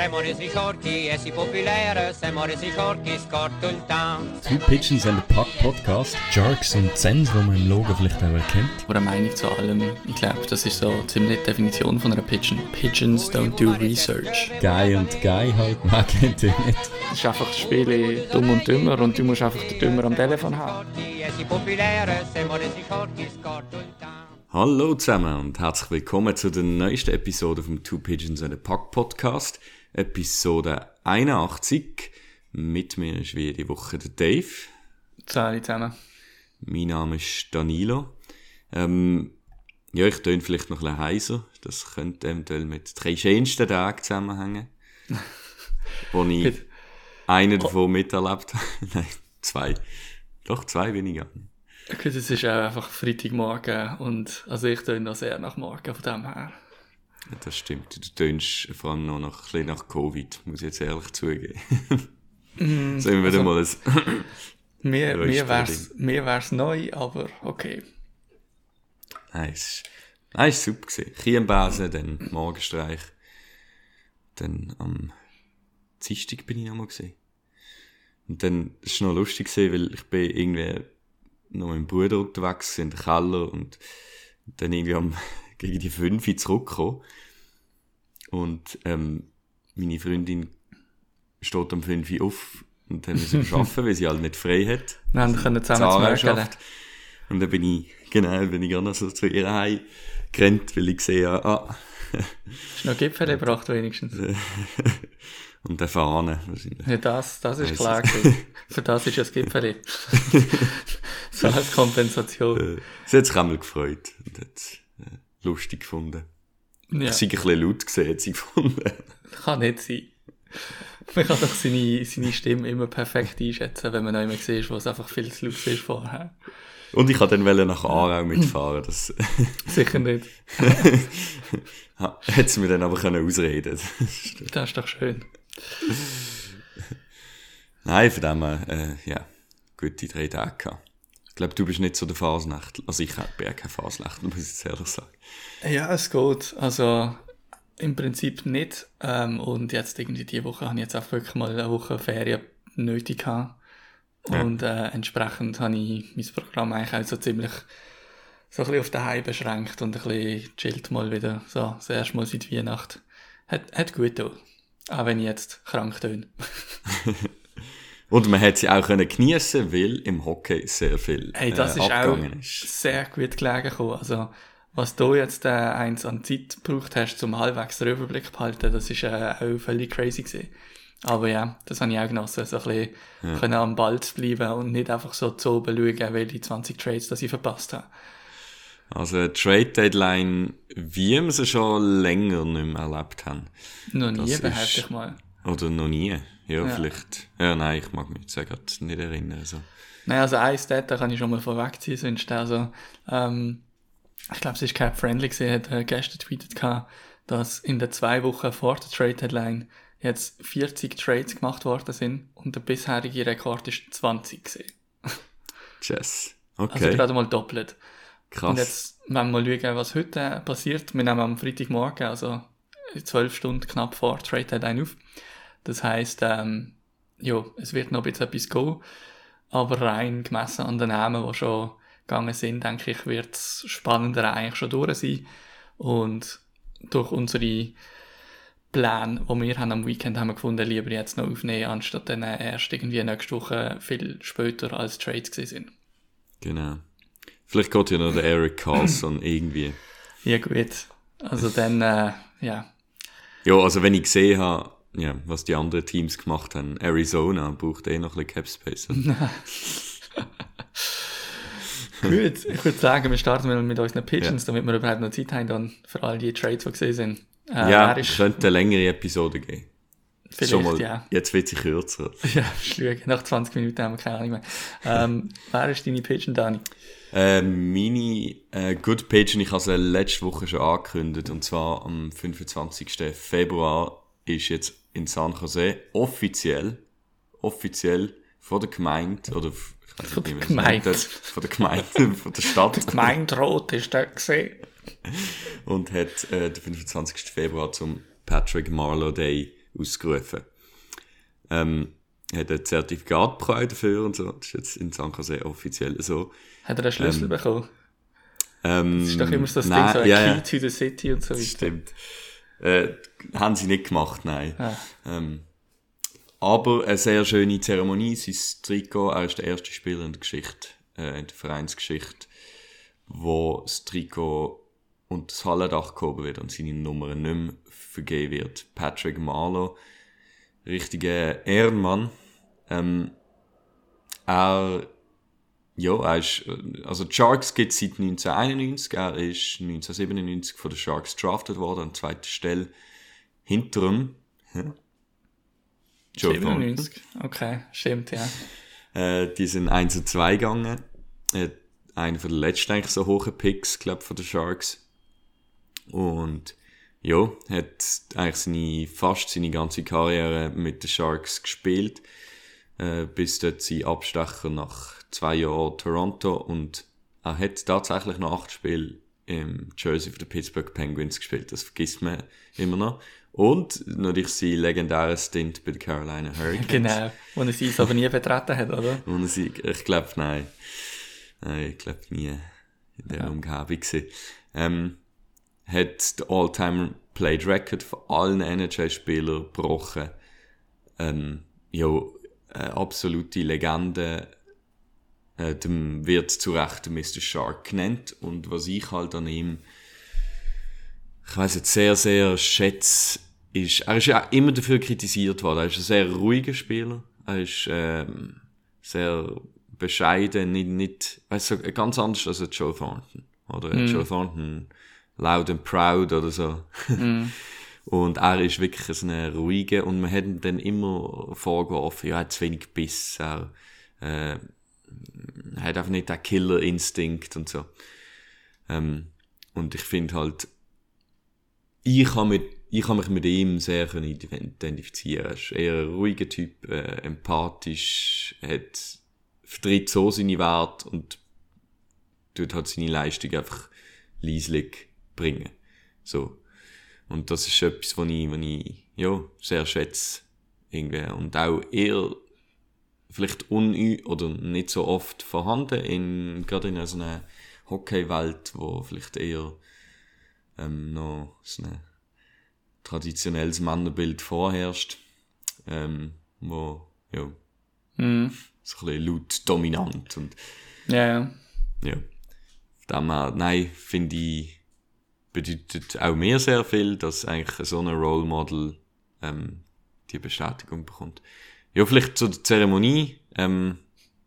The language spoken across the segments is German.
Siamo resi sciorchi e si popolare, siamo resi sciorchi, scorto il town. Two Pigeons and a Puck Podcast. Jerks und Zens, die man im Logo vielleicht auch erkennt. Eine Meinung zu allem, ich glaube, das ist so ziemlich die Definition von einer Pigeon. Pigeons don't do research. Guy und Guy halt, man kennt ihn nicht. Es ist einfach das Spiel dumm und dümmer und du musst einfach den Dümmer am Telefon haben. Hallo zusammen und herzlich willkommen zu der neuesten Episode vom Two Pigeons and a Puck Podcast. Episode 81. Mit mir ist wie die Woche der Dave. Zahlen zusammen. Mein Name ist Danilo. Ähm, ja, ich töne vielleicht noch ein bisschen heiser. Das könnte eventuell mit drei schönsten Tagen zusammenhängen. wo ich einen davon miterlebt habe. Nein, zwei. Doch, zwei weniger. Gut, es ist auch einfach Freitagmorgen und also ich töne noch sehr nach Morgen von dem her. Ja, Das stimmt. Du tönst vor allem noch nach, ein bisschen nach Covid, muss ich jetzt ehrlich zugeben. Sollen wir wieder mal ein... Mir, mir wär's, mir wär's neu, aber okay. Nein, es es war super. gewesen. Chiembasen, dann Morgenstreich. Dann am Dienstag bin ich noch mal gesehen. Und dann, es war noch lustig gewesen, weil ich bin irgendwie noch mit meinem Bruder unterwegs in den Keller und dann irgendwie am, gegen die 5 Uhr zurückgekommen. Und, ähm, meine Freundin steht am 5 Uhr auf und dann müssen wir arbeiten, weil sie halt nicht frei hat. Wir haben können zusammen zu schafft. Und dann bin ich, genau, bin ich noch so zu ihr heim gerannt, weil ich gesehen habe, ah, Hast du noch Gipfel gebracht wenigstens? und der Fahne. wahrscheinlich. Ja, das, das ist klar. Für das ist ja das Gipfel. so als Kompensation. Äh, Sie hat sich einmal gefreut und äh, lustig gefunden. Ja, Ich sei ein bisschen laut gesehen, hat sie gefunden. kann nicht sein. Man kann doch seine, seine Stimme immer perfekt einschätzen, wenn man noch immer sieht, wo es einfach viel zu laut ist vorher. Und ich wollte dann nach Aarau mitfahren. Das Sicher nicht. hätte sie mir dann aber können ausreden Das ist doch schön. Nein, von dem her, äh, ja, gute drei Tage gehabt. Ich glaube, du bist nicht so der Fasnachtler. Also ich bin ja kein Fasnachtler, muss ich jetzt ehrlich sagen. Ja, es geht. Also im Prinzip nicht. Ähm, und jetzt irgendwie diese Woche habe ich jetzt auch wirklich mal eine Woche Ferien nötig gehabt. Ja. Und äh, entsprechend habe ich mein Programm eigentlich auch so ziemlich so ein bisschen auf daheim beschränkt und ein bisschen chillt mal wieder. So, das erste Mal seit Weihnachten. Hat, hat gut getan. Auch wenn ich jetzt krank töne. Und man hat sie auch können geniessen, weil im Hockey sehr viel Hey, das äh, ist auch ist. sehr gut gelegen gekommen. Also, was du jetzt äh, eins an Zeit gebraucht hast, zum halbwegs den Überblick zu behalten, das ist äh, auch völlig crazy gewesen. Aber ja, das habe ich auch genossen, so ein bisschen können am Ball zu bleiben und nicht einfach so zu oben schauen, welche 20 Trades, das ich verpasst habe. Also Trade Deadline, wie wir sie schon länger nicht mehr erlebt haben. Noch nie, behaupte ich mal. Oder noch nie. Ja, Ja. vielleicht. Ja, nein, ich mag mich jetzt nicht erinnern. Also. Naja, also ein Stat, da kann ich schon mal vorwegziehen, sonst also, ähm, ich glaube, es ist Cap Friendly gesehen, hat äh, gestern tweetet gehabt, dass in den zwei Wochen vor der Trade Deadline jetzt 40 Trades gemacht worden sind und der bisherige Rekord ist 20 gesehen. Also Okay, gerade mal doppelt. krass. Und jetzt, wenn wir mal schauen, was heute passiert, wir nehmen am Freitagmorgen, also 12 Stunden knapp vor Trade Deadline auf. Das heisst, ähm, ja, es wird noch ein bisschen etwas gehen, aber rein gemessen an den Namen, die schon gegangen sind, denke ich, wird es spannender eigentlich schon durch sein. Und durch unsere Pläne, die wir haben am Weekend haben wir gefunden, lieber jetzt noch aufnehmen, anstatt dann erst irgendwie nächste Woche viel später als Trades gewesen sind. Genau. Vielleicht geht ja noch der Eric Carlson irgendwie. Ja gut, also dann, äh, ja, Ja, also wenn ich gesehen habe, ja, was die anderen Teams gemacht haben, Arizona braucht eh noch ein bisschen Cap Space. Gut, ich würde sagen, wir starten mal mit unseren Pigeons, damit wir überhaupt noch Zeit haben dann für all die Trades, die gesehen sind. Äh, ja, es könnte eine längere Episode geben. Vielleicht, Schon mal, ja. Jetzt wird sie kürzer. Ja, schlug. Nach 20 Minuten haben wir keine Ahnung mehr. Ähm, wer ist deine Pigeon, Dani? Äh, meine äh, Good Page, und ich habe sie letzte Woche schon angekündigt, und zwar am 25. Februar ist jetzt in San Jose offiziell, offiell von der Gemeinde, oder Von der Gemeinde. von der Gemeinde, von der Stadt, Gemeinrot ist der gesehen. und hat äh, den 25. Februar zum Patrick Marlowe Day ausgerufen. Ähm, hat ein Zertifikat bekommen dafür und so. Das ist jetzt in. Jose offiziell so. Hat er einen Schlüssel bekommen? Ähm, Das ist doch immer so das nein, Ding, so ein ja, Key ja. to the City und so weiter. stimmt. Äh, haben sie nicht gemacht, nein. Ah. Ähm, aber eine sehr schöne Zeremonie. Sein Trikot, er ist der erste Spieler in der Geschichte, äh, in der Vereinsgeschichte, wo das Trikot unter das Hallendach gehoben wird und seine Nummer nicht mehr vergeben wird. Patrick Marlow, richtiger Ehrenmann. Ähm, er, ja, er ist, also die Sharks gibt es seit 1991. Er ist 1997 von den Sharks drafted worden, an zweiter Stelle. Hinter ihm, hä? Joe Thornton. 97. Okay, stimmt, ja. Äh, die sind 1 und 2 gegangen. Äh, einer den letzten eigentlich so hohen Picks, glaube von den Sharks. Und ja, hat eigentlich seine, fast seine ganze Karriere mit den Sharks gespielt. Äh, bis dort sein Abstecher nach zwei Jahren Toronto und er hat tatsächlich noch acht Spiele im Jersey der Pittsburgh Penguins gespielt. Das vergisst man immer noch. Und natürlich sein legendärer Stint bei den Carolina Hurricanes. Genau. Wo er sie aber nie betreten hat, oder? Ohne Sieg. Ich glaube, nein. Nein, ich glaube nie in der Umgebung gewesen. Ähm, hat den All-Time Played Record von allen NHL-Spielern gebrochen. Ähm, ja, eine absolute Legende. Äh, dem wird zu Recht Mr. Shark genannt. Und was ich halt an ihm, ich weiß jetzt sehr, sehr schätze, ist, er ist ja auch immer dafür kritisiert worden. Er ist ein sehr ruhiger Spieler. Er ist, ähm, sehr bescheiden, nicht, nicht, weißt du, ganz anders als Joe Thornton. Oder ein Joe Thornton loud and proud oder so. und er ist wirklich so ein ruhiger und man hat ihm dann immer vorgeworfen, ja, er hat zu wenig Biss, er, äh, er hat einfach nicht den Killer-Instinkt und so. Ähm, und ich finde halt, ich kann, mit, ich kann mich mit ihm sehr können identifizieren. Er ist eher ein ruhiger Typ, äh, empathisch, hat, vertritt so seine Werte und tut halt seine Leistung einfach leislich bringen. So. Und das ist etwas, was ich, was ich, ja, sehr schätze. Irgendwie. Und auch eher, vielleicht un oder nicht so oft vorhanden in, gerade in so einer Hockeywelt, wo vielleicht eher, ähm, noch so ein traditionelles Männerbild vorherrscht, ähm, wo, ja, Mhm. so ein bisschen laut dominant und, Ja, ja. ja. Von dem her, nein, finde ich, bedeutet auch mir sehr viel, dass eigentlich so ein Role Model ähm, die Bestätigung bekommt. Ja, vielleicht zu der Zeremonie. Ähm,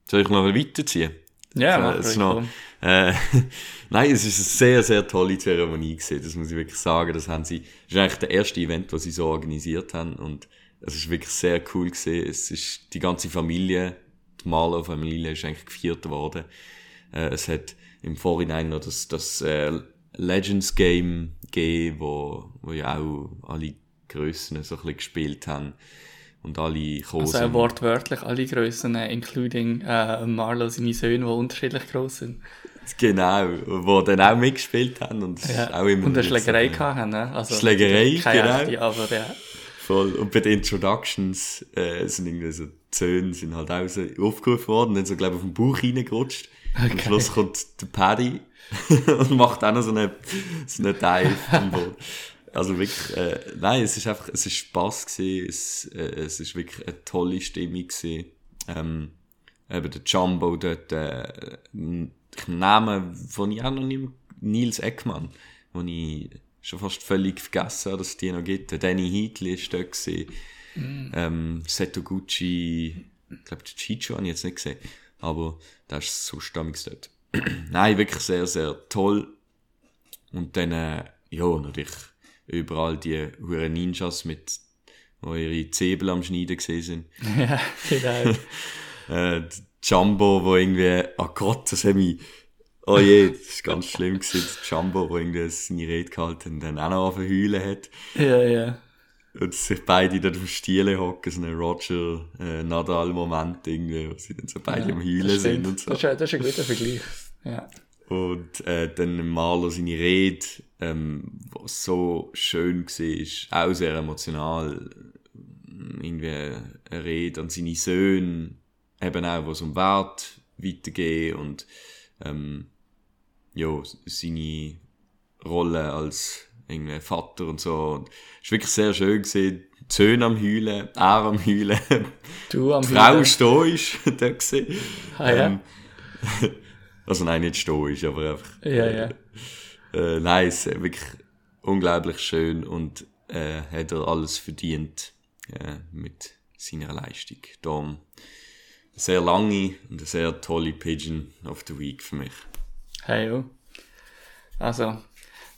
soll ich noch weiterziehen? Ja, mach es ist ruhig, noch, äh, Nein, es ist eine sehr, sehr tolle Zeremonie gewesen. Das muss ich wirklich sagen. Das haben sie, das ist eigentlich der erste Event, was sie so organisiert haben. Und es ist wirklich sehr cool gewesen. Es ist die ganze Familie, die Marlow-Familie ist eigentlich gefeiert worden. Äh, es hat im Vorhinein noch das, das äh, Legends Game gegeben, wo, wo ja auch alle Grössen so ein bisschen gespielt haben. Und alle gekommen Also wortwörtlich alle Grössen, äh, including äh, Marlo, seine Söhne, die unterschiedlich groß sind. Genau, wo dann auch mitgespielt haben. Und, Ja. auch immer Und eine so Schlägerei gehabt haben, ne? Also, Schlägerei, genau. echte, aber ja. Voll. Und bei den Introductions äh, sind irgendwie so die Zöhne sind halt auch so aufgerufen worden, dann so, glaube ich, auf den Bauch reingerutscht. Am Schluss kommt der Paddy und macht auch noch so einen so eine Dive am Boden. Also wirklich, äh, nein, es ist einfach, es ist Spass gewesen, es, äh, es ist wirklich eine tolle Stimmung gewesen. Ähm, eben der Jumbo dort, äh, ich nehme, von ich auch noch nicht, Nils Eckmann, wo ich schon fast völlig vergessen habe, dass es die noch gibt. Der Danny Heatley ist dort gewesen. Ähm, Setoguchi, ich glaube, Chicho habe ich jetzt nicht gesehen, aber der ist so stammig dort. Nein, wirklich sehr, sehr toll. Und dann, äh, ja, natürlich überall die huren Ninjas mit, wo ihre Zäbel am Schneiden gesehen sind. ja, genau. Äh, der Jumbo, wo irgendwie, oh Gott, das hat mich, oh je, das ist ganz schlimm gewesen. Der Jumbo, wo irgendwie seine Rede gehalten und dann auch noch auf heulen hat. ja, ja. Und sich beide dort auf Stiele hocken, so ein Roger äh, Nadal-Moment irgendwie, wo sie dann so beide am Heulen sind und so. Das ist, ein- das ist ein guter Vergleich. Ja. Und äh, dann Marlo seine Rede, ähm, was so schön war, auch sehr emotional, irgendwie eine Rede an seine Söhne, eben auch, wo es um Wert weitergeht und ähm, ja, seine Rolle als irgendwie Vater und so. Und es war wirklich sehr schön gesehen. Die Söhne am Heulen, er am Heulen. Du am Die Frau Heulen. stoisch da gesehen. Ah, ja. Ähm, also nein, nicht stoisch, aber einfach. Ja, ja. Äh, nein, es ist wirklich unglaublich schön und äh, hat er alles verdient äh, mit seiner Leistung. Darum eine sehr lange und eine sehr tolle Pigeon of the Week für mich. Hey, jo. Also,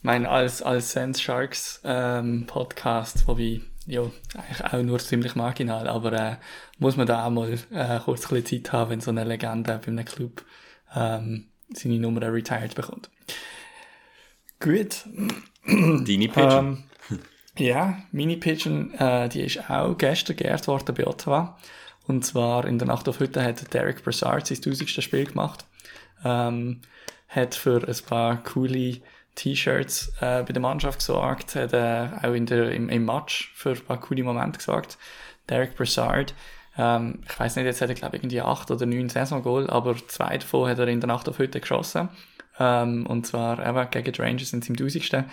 mein als, als Sense Sharks ähm, Podcast, wobei, ja, eigentlich auch nur ziemlich marginal, aber äh, muss man da auch mal äh, kurz ein bisschen Zeit haben, wenn so eine Legende bei einem Club ähm, seine Nummer retired bekommt. Gut. Deine Pigeon? Ähm, ja, meine Pigeon, äh, die ist auch gestern geehrt worden bei Ottawa. Und zwar in der Nacht auf heute hat Derek Brassard sein 1000. Spiel gemacht. Ähm, hat für ein paar coole T-Shirts äh, bei der Mannschaft gesorgt, hat äh, auch in der, im, im Match für ein paar coole Momente gesorgt. Derek Brassard, ähm, ich weiß nicht, jetzt hat er glaube ich irgendwie acht oder neun Saison-Goal, aber zwei davon hat er in der Nacht auf heute geschossen. Ähm, und zwar eben gegen die Rangers in seinem 1000.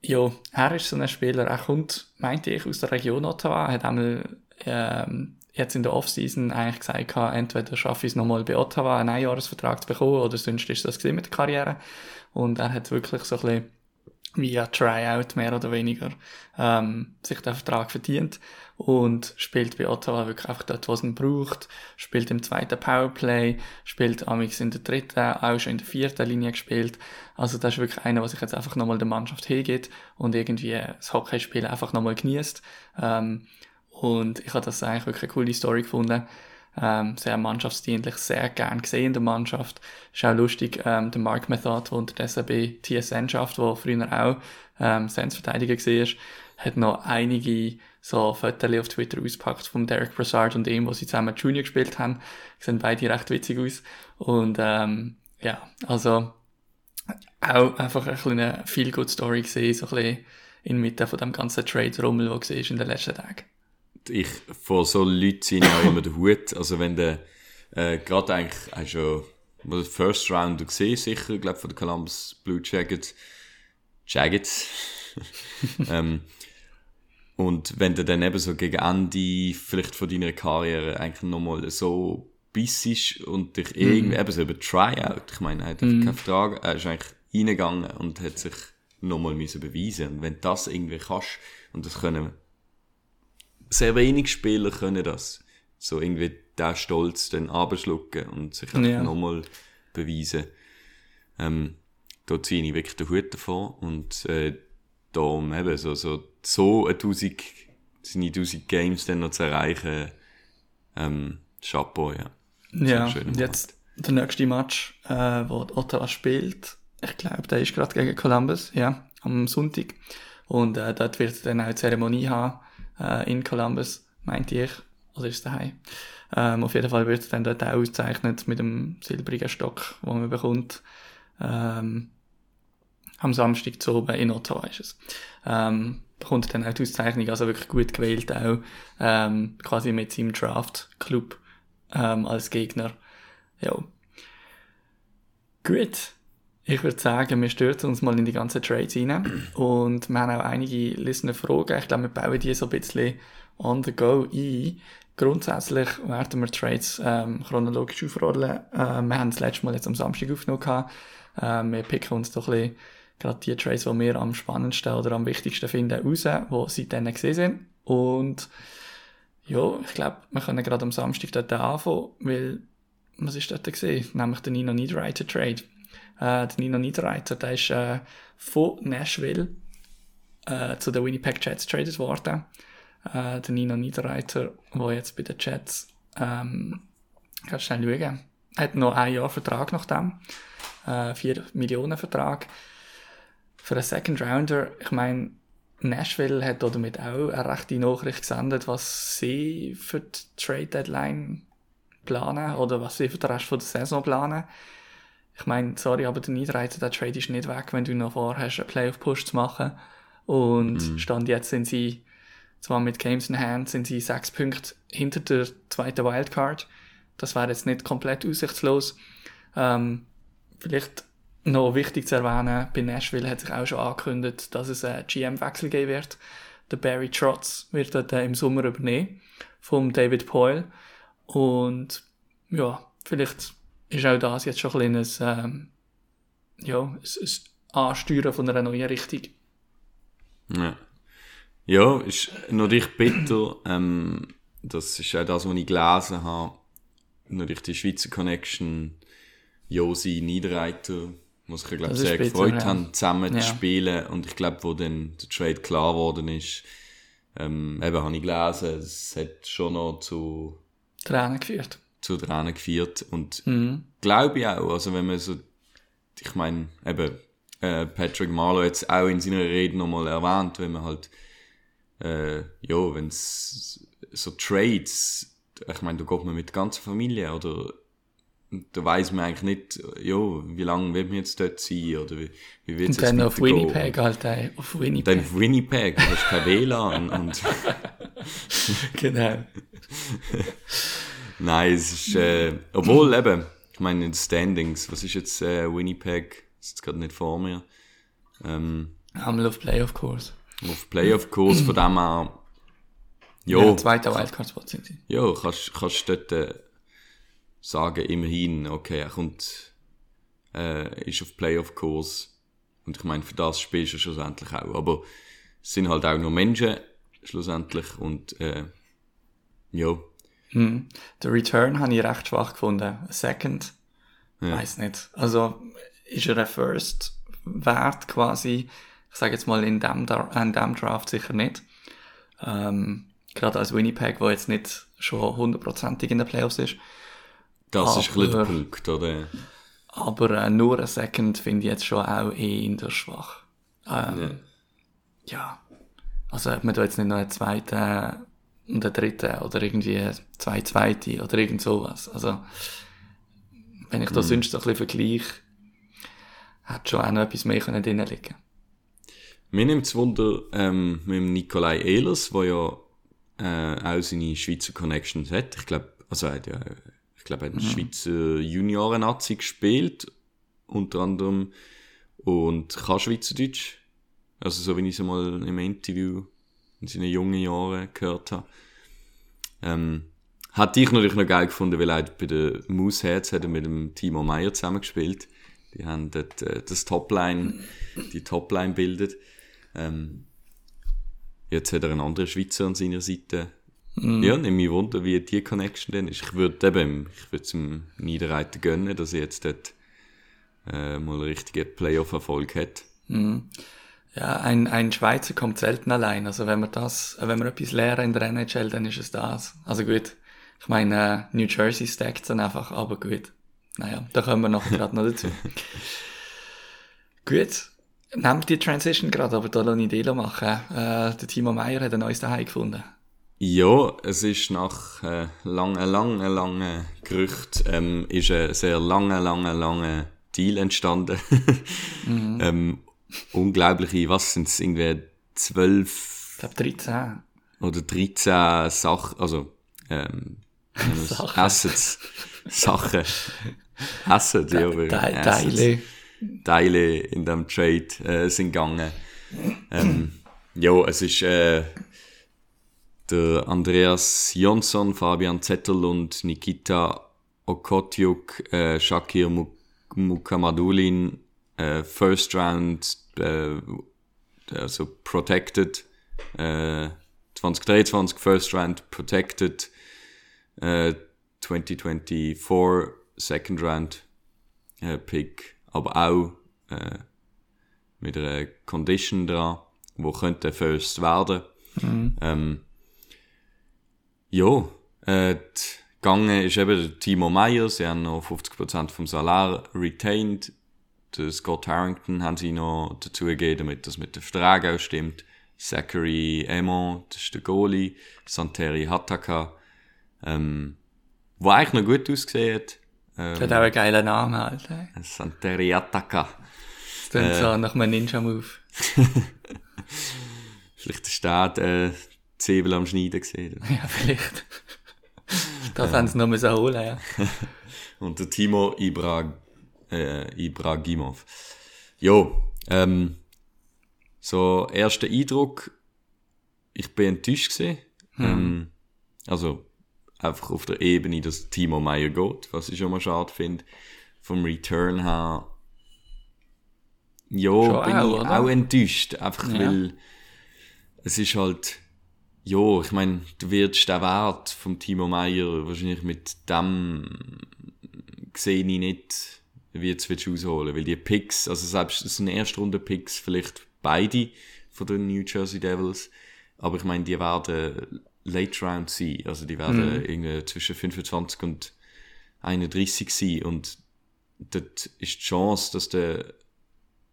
Ja, er ist so ein Spieler, er kommt, meinte ich, aus der Region Ottawa, hat einmal ähm, jetzt in der Offseason eigentlich gesagt, gehabt, entweder schaffe ich es nochmal bei Ottawa einen Einjahresvertrag zu bekommen oder sonst ist das mit der Karriere. Und er hat wirklich so ein bisschen via Tryout mehr oder weniger ähm, sich den Vertrag verdient und spielt bei Ottawa wirklich einfach dort, was ihn braucht, spielt im zweiten Powerplay, spielt amix in der dritten, auch schon in der vierten Linie gespielt. Also das ist wirklich einer, was sich jetzt einfach nochmal der Mannschaft hergeht und irgendwie das Hockeyspiel einfach nochmal genießt. Ähm, und ich habe das eigentlich wirklich eine coole Story gefunden. Ähm, sehr mannschaftsdienlich, sehr gern gesehen in der Mannschaft. Ist auch lustig, ähm, der Mark Method, der unterdessen bei TSN schafft, der früher auch ähm, Sensverteidiger war, hat noch einige so Fotos auf Twitter ausgepackt von Derek Brassard und ihm, wo sie zusammen Junior gespielt haben. Die sehen beide recht witzig aus. Und ähm, ja, also auch einfach eine kleine Feel-Good-Story gesehen, so ein bisschen inmitten von dem ganzen Trade-Rummel, der war in den letzten Tagen. Ich vor so Leuten ziehe ich auch immer den Hut. Also wenn der äh, gerade eigentlich auch schon wo der First Round gesehen sicher, ich glaube von der Columbus Blue Jackets, Jackets. ähm, und wenn du dann eben so gegen Ende vielleicht von deiner Karriere eigentlich nochmal so bissisch und dich irgendwie eben so über Tryout, ich meine, er hat einfach keinen Vertrag, er ist eigentlich reingegangen und hat sich nochmal müssen beweisen. Und wenn du das irgendwie kannst, und das können sehr wenig Spieler können das. So irgendwie der Stolz dann abschlucken und sich einfach Ja. nochmal beweisen. Ähm, da ziehe ich wirklich den Hut davon und äh, darum eben so, so, so eine 1000, seine 1000 Games dann noch zu erreichen, ähm, Chapeau, ja. Ja, schön und jetzt der nächste Match, äh, wo Ottawa spielt, ich glaube, der ist gerade gegen Columbus, ja, am Sonntag. Und äh, dort wird dann auch eine Zeremonie haben, äh, in Columbus, meinte ich. Oder ist es daheim? Ähm, auf jeden Fall wird es dann dort auch ausgezeichnet mit dem silbrigen Stock, den man bekommt. Ähm, am Samstag zu oben in Ottawa ist es. Ähm, bekommt dann auch die Auszeichnung, also wirklich gut gewählt auch, ähm, quasi mit seinem Draft-Club ähm, als Gegner. Ja. Gut. Ich würde sagen, wir stürzen uns mal in die ganzen Trades rein. Und wir haben auch einige Listener-Fragen. Ich glaube, wir bauen die so ein bisschen on the go ein. Grundsätzlich werden wir Trades ähm, chronologisch aufrollen. Äh, wir haben das letzte Mal jetzt am Samstag aufgenommen. gehabt. Äh, wir picken uns doch ein bisschen gerade die Trades, die wir am spannendsten oder am wichtigsten finden, raus, die seitdem gesehen sind. Und ja, ich glaube, wir können gerade am Samstag dort anfangen, weil, was ist dort gesehen? Nämlich der Nino Niederreiter Trade. Äh, der Nino Niederreiter, der ist äh, von Nashville äh, zu den Winnipeg Jets traded worden. Äh, der Nino Niederreiter, der jetzt bei den Jets, ähm, kannst schnell schauen, hat noch ein Jahr Vertrag nach dem. Äh, 4 Millionen Vertrag. Für einen Second Rounder, ich meine, Nashville hat damit auch eine rechte Nachricht gesendet, was sie für die Trade Deadline planen oder was sie für den Rest der Saison planen. Ich meine, sorry, aber der Niederreiter, der Trade ist nicht weg, wenn du noch vorhast, einen Playoff-Push zu machen. Und Stand jetzt sind sie Zwar mit Games in Hand sind sie sechs Punkte hinter der zweiten Wildcard. Das wäre jetzt nicht komplett aussichtslos. Ähm, vielleicht noch wichtig zu erwähnen, bei Nashville hat sich auch schon angekündigt, dass es einen GM-Wechsel geben wird. Der Barry Trotz wird dort äh, im Sommer übernehmen vom David Poyle. Und ja, vielleicht ist auch das jetzt schon ein kleines ähm, ja, ein, ein Ansteuern von einer neuen Richtung. Ja. Ja, ist natürlich bitter. Ähm, das ist auch das, was ich gelesen habe. Natürlich die Schweizer Connection, Josi, Niederreiter, was glaube ich, ist sehr bitter, gefreut ja. haben, zusammen Ja. zu spielen. Und ich glaube, wo dann der Trade klar geworden ist, ähm, eben habe ich gelesen, es hat schon noch zu, Tränen geführt. Zu Tränen geführt. Und Mhm. glaube ich auch, also wenn man so, ich meine, eben, äh, Patrick Marlowe jetzt auch in seiner Rede nochmal erwähnt, wenn man halt, äh, ja, wenn es so Trades, ich meine, da geht man mit der ganzen Familie oder da weiß man eigentlich nicht, ja, wie lange wird man jetzt dort sein oder wie, wie wird es Und dann jetzt auf. Winnipeg halt, äh, auf Dann Winnipeg. auf Winnipeg, da hast du kein WLAN und genau. Nein, es ist, äh, obwohl eben, ich meine, in den Standings, was ist jetzt äh, Winnipeg? Ist jetzt gerade nicht vor mir. Ähm, Haben wir auf Playoff-Kurs. auf Playoff-Kurs, von dem her, Ja, ja, zweiter Wildcard-Spot sind sie. ja, kannst, kannst dort äh, sagen, immerhin, okay, er kommt, äh, ist auf Playoff-Kurs. Und ich meine, für das spielst du schlussendlich auch. Aber es sind halt auch nur Menschen, schlussendlich, und, äh, ja, Mhm. Der Return habe ich recht schwach gefunden. Ein Second, Ja. weiß nicht. Also ist er ein First wert quasi? Ich sage jetzt mal in dem, in dem Draft sicher nicht. Ähm, gerade als Winnipeg, wo jetzt nicht schon hundertprozentig in den Playoffs ist. das ist ein bisschen der Aber- Punkt, oder? Aber äh, nur ein Second finde ich jetzt schon auch eher schwach. Ähm, ja. Also ob man da jetzt nicht noch einen zweiten und einen dritten oder irgendwie zwei zweite oder irgend sowas. Also wenn ich da sonst so ein bisschen vergleiche, hat schon auch noch etwas mehr können drin liegen. Mir nimmt es Wunder ähm, mit dem Nikolai Ehlers, der ja äh, auch seine Schweizer Connections hat. Ich glaube, also er hat ja, ich glaube, er hat in der Schweizer Junioren-Nazi gespielt, unter anderem, und kann Schweizerdeutsch. Also so, wie ich es mal im Interview in seinen jungen Jahren gehört habe. Ähm, hat ich natürlich noch geil gefunden, weil er bei der Mooseheads hat er mit dem Timo Meyer zusammengespielt. Die haben dort, äh, das Topline, die Topline bildet. Ähm, jetzt hat er einen anderen Schweizer an seiner Seite. Ja, nimm mich wunder, wie die Connection denn ist. Ich würde eben, ich würde es dem Niederreiter gönnen, dass er jetzt dort äh, mal einen richtigen Playoff-Erfolg hat. Ja, ein, ein Schweizer kommt selten allein. Also wenn wir das, wenn wir etwas lernen in der NHL, dann ist es das. Also gut. Ich meine, äh, New Jersey stackt dann einfach, aber gut. Naja, da kommen wir noch gerade noch dazu. gut. Nehmt die Transition gerade, aber da lasse ich Delo machen. Äh, der Timo Meyer hat ein neues Daheim gefunden. Ja, es ist nach äh, langen, langen, langen Gerücht ähm, ist ein sehr langer, langer, langer Deal entstanden. ähm, unglaubliche, was sind es, irgendwie zwölf Ich glaube 13. oder 13 Sachen, also ähm, Sachen. Assets, Sachen, Assets, ja, Te Assets. Teile. Teile in dem Trade äh, sind gegangen. Ähm, ja, es ist äh, der Andreas Jonsson, Fabian Zettel und Nikita Okotjuk, äh, Shakir Muk Mukamadulin, äh, First Round, äh, also Protected, äh, 2023 First Round Protected, äh, 2024 Second Round äh, Pick, aber auch äh, mit einer Condition dran, wo könnte First werden. Ähm, ja, äh, die Gange ist eben der Timo Meyer, sie haben noch 50% vom Salar retained. Den Scott Harrington haben sie noch dazu gegeben, damit das mit dem Vertrag auch stimmt. Zachary Emon, das ist der Goalie. Santeri Hataka, ähm, wo eigentlich noch gut ausgesehen hat. Der hat auch einen geilen Namen ey. Santeri Hataka. Das klingt so nach einem Ninja-Move. Vielleicht ist der äh, Säbel am Schneiden gesehen. Ja, vielleicht. das haben sie noch müssen holen, ja. Und der Timo Ibra, äh, Ibragimov. Jo, ähm, so, erster Eindruck, ich bin enttäuscht gewesen. Ähm, also, einfach auf der Ebene, dass Timo Meyer geht, was ich schon mal schade finde. Vom Return her, ja, Schon bin auch, ich oder? auch enttäuscht. Einfach Ja. weil, es ist halt, ja, ich meine, du wirst den Wert vom Timo Meyer wahrscheinlich mit dem sehe ich nicht, wie jetzt willst du ausholen. Weil die Picks, also selbst, das sind Erstrunden-Picks, vielleicht beide von den New Jersey Devils. Aber ich meine, die werden Late Round sein. Also die werden irgendwie zwischen 25 und 31 sein. Und dort ist die Chance, dass der,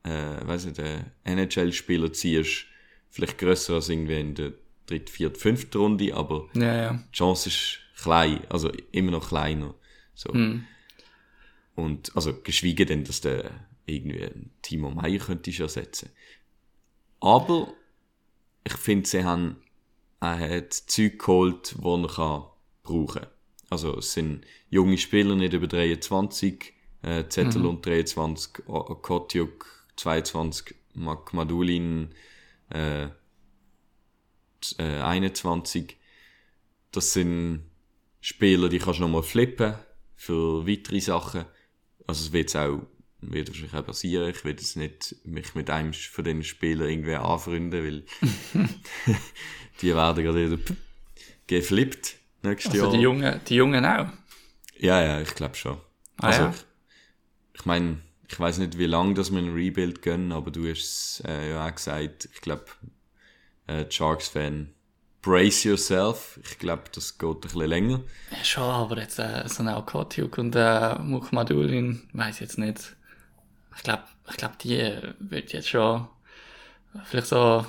äh, weiss nicht, der NHL-Spieler ziehst, vielleicht grösser als irgendwie in der dritten, vierten, fünften Runde, aber Ja, ja. die Chance ist klein, also immer noch kleiner. So. Und, also, geschwiegen denn, dass der irgendwie Timo Meyer könnte ich ersetzen. Aber, ich finde, sie haben, er hat Zeug geholt, wo er kann brauchen. Also, es sind junge Spieler, nicht über 23, äh, Zettel und 23, O- Kotjuk 22, Mak Madulin, äh, äh, 21. Das sind Spieler, die kannst du nochmal flippen für weitere Sachen. Also es wird jetzt auch, wird wahrscheinlich auch passieren. Ich will jetzt nicht mich mit einem von den Spielern irgendwie anfreunden, weil die werden gerade wieder geflippt nächstes Also Jahr. die Jungen, die Jungen auch. Ja, ja, ich glaube schon. Ah, also, ja? ich, ich meine, ich weiß nicht, wie lange das wir ein Rebuild gönnen, aber du hast es äh, ja auch gesagt, ich glaube, äh, Sharks-Fan, brace yourself. Ich glaube, das geht ein bisschen länger. Ja, schon, aber jetzt äh, so ein Kotjuk und äh, Mukhmadulin, weiß jetzt nicht. Ich glaube, ich glaub, die äh, wird jetzt schon vielleicht so,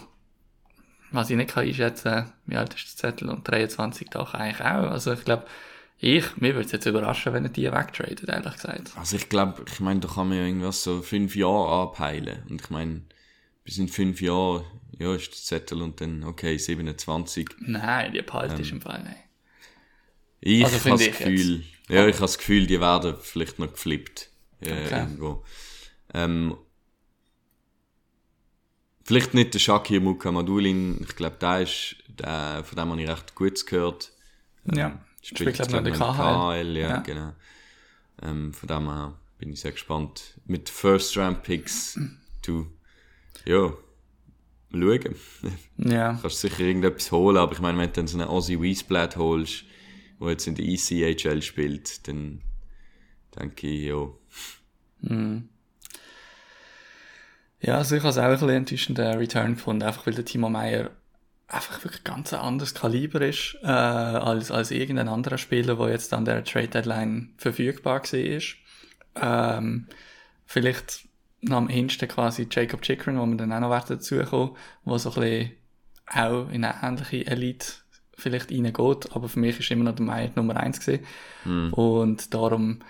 was ich nicht kann einschätzen, wie alt ist der Zettel und 23 doch eigentlich auch. Also ich glaube, ich, mir würde es jetzt überraschen, wenn er die wegtradet, ehrlich gesagt. Also ich glaube, ich meine, da kann man ja irgendwas so fünf Jahre anpeilen. Und ich meine, bis in fünf Jahren, ja, ist der Zettel und dann, okay, 27. Nein, die behalte ist im Fall nicht. Ich Also habe das Gefühl, ja, ich habe das Gefühl, die werden vielleicht noch geflippt. Äh, Okay. irgendwo. Ähm, vielleicht nicht der Shakir Mukamadulin, ich glaube, der ist, der, von dem habe ich recht gut gehört. Ja, spielt, glaube ich, der glaub KHL. ja, Ja. genau. Ähm, von dem her bin ich sehr gespannt. Mit First Round Picks, du, ja, schauen. Ja, kannst sicher irgendetwas holen, aber ich meine, wenn du dann so einen Ozzy Weisblatt holst, der jetzt in der ECHL spielt, dann denke ich, ja, Ja, also ich habe es auch ein bisschen enttäuschenden Return gefunden, einfach weil der Timo Meyer einfach wirklich ganz ein anderes Kaliber ist, äh, als, als irgendein anderer Spieler, der jetzt an der Trade Deadline verfügbar war. Ähm, vielleicht noch am ehesten quasi Jacob Chikrin, wo wir dann auch noch werden dazukommen, wo so ein bisschen auch in eine ähnliche Elite vielleicht reingeht, aber für mich ist immer noch der Meyer die Nummer eins gewesen. Und darum,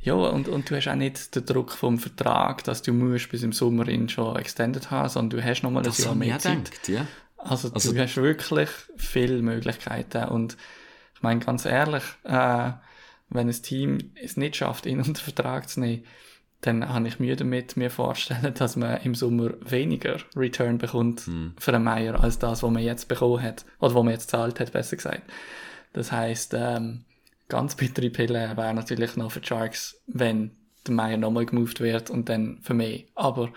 ja, und, und du hast auch nicht den Druck vom Vertrag, dass du musst bis im Sommer ihn schon extended haben, sondern du hast nochmal ein das Jahr mehr Zeit. gedacht, ja. Also, Also- du hast wirklich viele Möglichkeiten und ich meine ganz ehrlich, äh, wenn ein Team es nicht schafft, ihn unter Vertrag zu nehmen, dann habe ich Mühe damit, mir vorzustellen, dass man im Sommer weniger Return bekommt für einen Meier als das, was man jetzt bekommen hat. Oder was man jetzt zahlt hat, besser gesagt. Das heisst, ähm, ganz bittere Pille wäre natürlich noch für die Sharks, wenn der Meier nochmal gemoved wird und dann für mich. Aber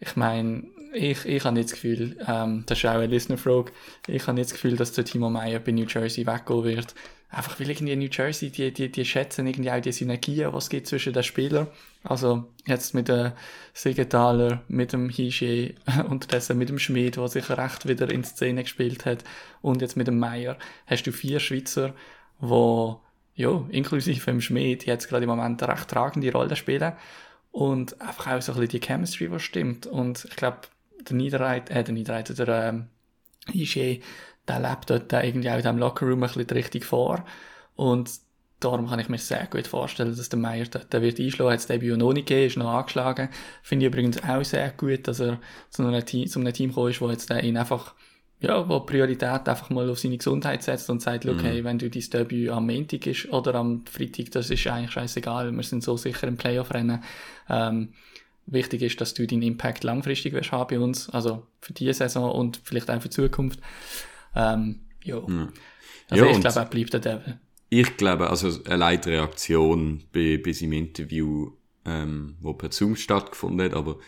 ich meine, ich, ich habe nicht das Gefühl, ähm, das ist auch eine Listener-Frage, ich habe nicht das Gefühl, dass der Timo Meyer bei New Jersey weggehen wird. Einfach weil irgendwie New Jersey, die, die, die schätzen irgendwie auch die Synergien, was es gibt zwischen den Spielern. Also jetzt mit dem Siegenthaler, mit dem Hische, unterdessen mit dem Schmid, der sich recht wieder in Szene gespielt hat, und jetzt mit dem Meyer, hast du vier Schweizer, wo ja, inklusive dem Schmid, jetzt gerade im Moment eine recht tragende Rolle spielen. Und einfach auch so ein bisschen die Chemistry, die stimmt. Und ich glaube, der Niederreit, äh, der Niederreit, der, ähm, Ische, der lebt dort irgendwie auch in diesem Lockerroom ein bisschen richtig vor. Und darum kann ich mir sehr gut vorstellen, dass der Meier dort der wird einschlagen. Hat das Debüt noch nicht gegeben, ist noch angeschlagen. Finde ich übrigens auch sehr gut, dass er zu einem Team, zu einem Team gekommen ist, wo jetzt der ihn einfach, ja, wo Priorität einfach mal auf seine Gesundheit setzt und sagt, Mhm. okay, wenn du dein Debüt am Montag ist oder am Freitag, das ist eigentlich scheißegal, wir sind so sicher im Playoff-Rennen. Ähm, wichtig ist, dass du deinen Impact langfristig wirst haben bei uns, also für diese Saison und vielleicht auch für die Zukunft. Ähm, ja. Also Ja, ich glaube, er bleibt der Devil. Ich glaube, also eine leichte Reaktion bei, bei seinem Interview, ähm, wo per Zoom stattgefunden hat, aber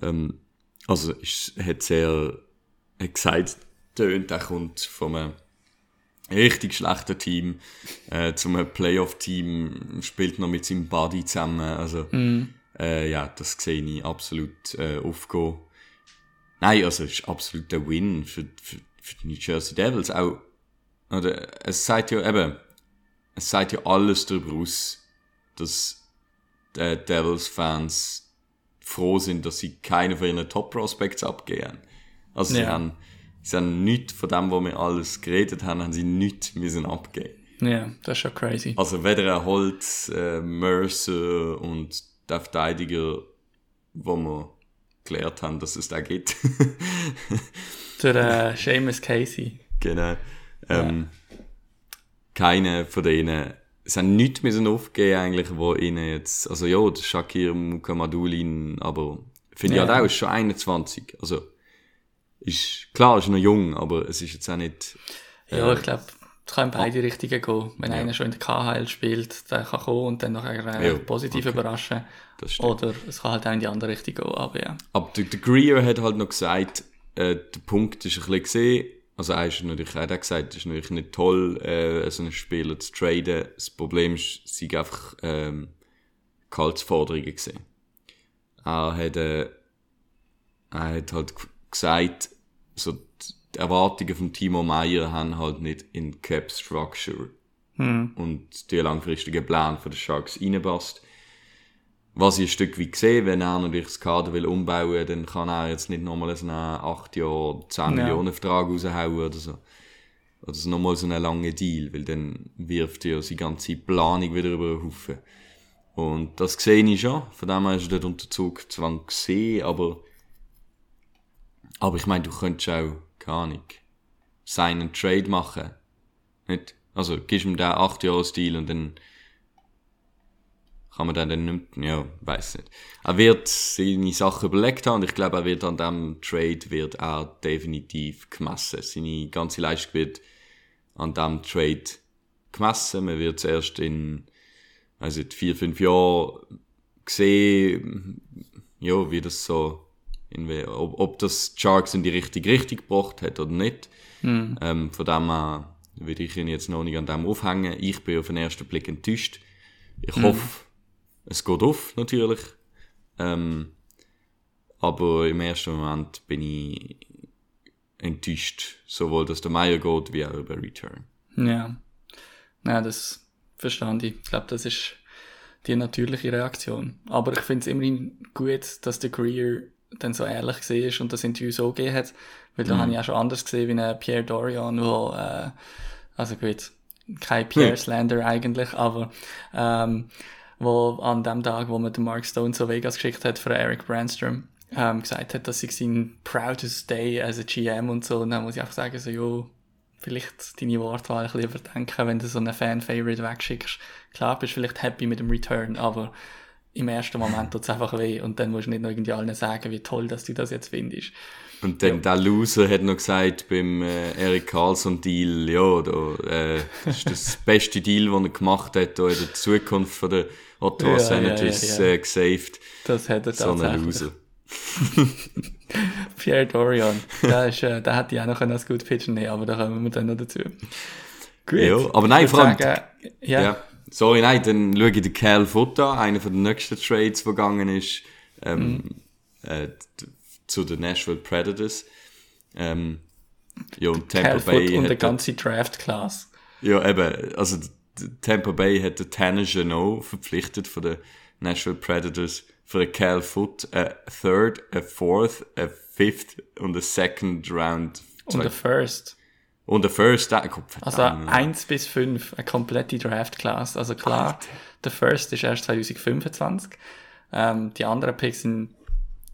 ähm, also es hat sehr hat gesagt, tönt, er kommt von einem richtig schlechten Team äh, zu einem Playoff-Team, spielt noch mit seinem Buddy zusammen, also äh, ja, das sehe ich absolut äh, aufgehen. Nein, also es ist absolut der Win für, für, für die New Jersey Devils, auch oder es sagt ja eben, es sagt ja alles darüber aus, dass die Devils-Fans froh sind, dass sie keine von ihren Top-Prospects abgeben. Also sie, Ja. haben, sie haben nichts von dem, was wir alles geredet haben, haben sie nichts müssen abgeben. Ja, das ist schon crazy. Also weder ein Holz, äh, Mercer und der Verteidiger, wo wir gelernt haben, dass es da gibt. Der äh, Seamus Casey. Genau. Ähm, Keine von denen, es haben nichts müssen aufgeben eigentlich, wo ihnen jetzt, also ja, der Shakir Mukamadulin, aber finde Ja. ich halt auch, ist schon 21, also ist, klar, ist noch jung, aber es ist jetzt auch nicht, Ja, ich glaube, es kann in beide Richtungen gehen. Wenn einer schon in der KHL spielt, der kann kommen und dann nachher äh, Ja, positiv überraschen. das stimmt. Oder es kann halt auch in die andere Richtung gehen, aber ja. Aber der, der Greer hat halt noch gesagt, äh, der Punkt ist ein bisschen gesehen, also er ist natürlich, er hat auch gesagt, es ist natürlich nicht toll, äh, so einen Spieler zu traden. Das Problem ist, sie haben einfach ähm, Gehaltsforderungen gesehen. Er hat, äh, er hat halt gesagt, so die Erwartungen von Timo Meyer haben halt nicht in Cap Structure und die langfristigen Plan für die Sharks reinpasst. Was ich ein Stück weit sehe, wenn er natürlich das Kader will umbauen, dann kann er jetzt nicht nochmal einen 8 Jahre 10 Ja. Millionen Vertrag raushauen oder so. Oder so nochmal so einen langen Deal, weil dann wirft er ja seine ganze Planung wieder über den Haufen. Und das sehe ich schon. Von dem her ist er dort unter Zugzwang gesehen, aber, aber ich meine, du könntest auch, keine Ahnung, seinen Trade machen. Nicht? Also, gibst ihm den 8 Jahre Deal und dann kann man dann, dann nicht, ja, weiß nicht. Er wird seine Sachen überlegt haben und ich glaube, er wird an dem Trade wird er definitiv gemessen. Seine ganze Leistung wird an dem Trade gemessen. Man wird zuerst in, also vier, fünf Jahren sehen, ja, wie das so, ob, ob das Sharks in die richtige Richtung gebracht hat oder nicht. Ähm, von dem her würde ich ihn jetzt noch nicht an dem aufhängen. Ich bin auf den ersten Blick enttäuscht. Ich hoffe, es geht auf, natürlich. Ähm, aber im ersten Moment bin ich enttäuscht, sowohl dass der Meier geht, wie auch über Return. Ja. Ja, das verstand ich. Ich glaube, das ist die natürliche Reaktion. Aber ich finde es immerhin gut, dass der Greer dann so ehrlich ist und das Interview so gegeben hat. Weil da habe ich auch schon anders gesehen wie ein Pierre Dorian, wo, äh, also gut, kein Pierre Slander eigentlich, aber, ähm, wo an dem Tag, wo man den Mark Stone zu Vegas geschickt hat für Eric Brandstrom, ähm, gesagt hat, dass ich sein proudest day as a GM und so, und dann muss ich einfach sagen, so, jo, vielleicht deine Wortwahl ein bisschen überdenken, wenn du so einen Fan-Favorite wegschickst. Klar, bist du vielleicht happy mit dem Return, aber im ersten Moment tut es einfach weh und dann musst du nicht noch irgendwie allen sagen, wie toll, dass du das jetzt findest. Und dann der Loser hat noch gesagt beim äh, Eric Carlson Deal, ja, da, äh, das ist das beste Deal, den er gemacht hat, da in der Zukunft von der Ottawa Ja, ja, Senators ja, ja. äh, gesaved. Das hat er So ein tatsächlich. Loser. Pierre Dorian, der, ist, äh, der hätte ich auch noch als gut pitchen nehmen aber da kommen wir dann noch dazu. Gut. Ja, aber nein, ja, Ja. Sorry, nein, dann schaue ich den Cal Foot an, einer von den nächsten Trades, der gegangen ist, ähm, äh, d- zu den Nashville Predators. Ähm, ja, und Tampa Cal Bay Foot und der ganze Draft-Class. Ja, eben, also Tampa Bay hat den Tanner Janot verpflichtet von den Nashville Predators für einen Cal Foot, a third, a fourth, a fifth und a second round. Und der First. Und der first, Gott, Also verdammt. 1 bis 5, eine komplette Draft-Class. Also klar, der First ist erst 2025. Ähm, die anderen Picks sind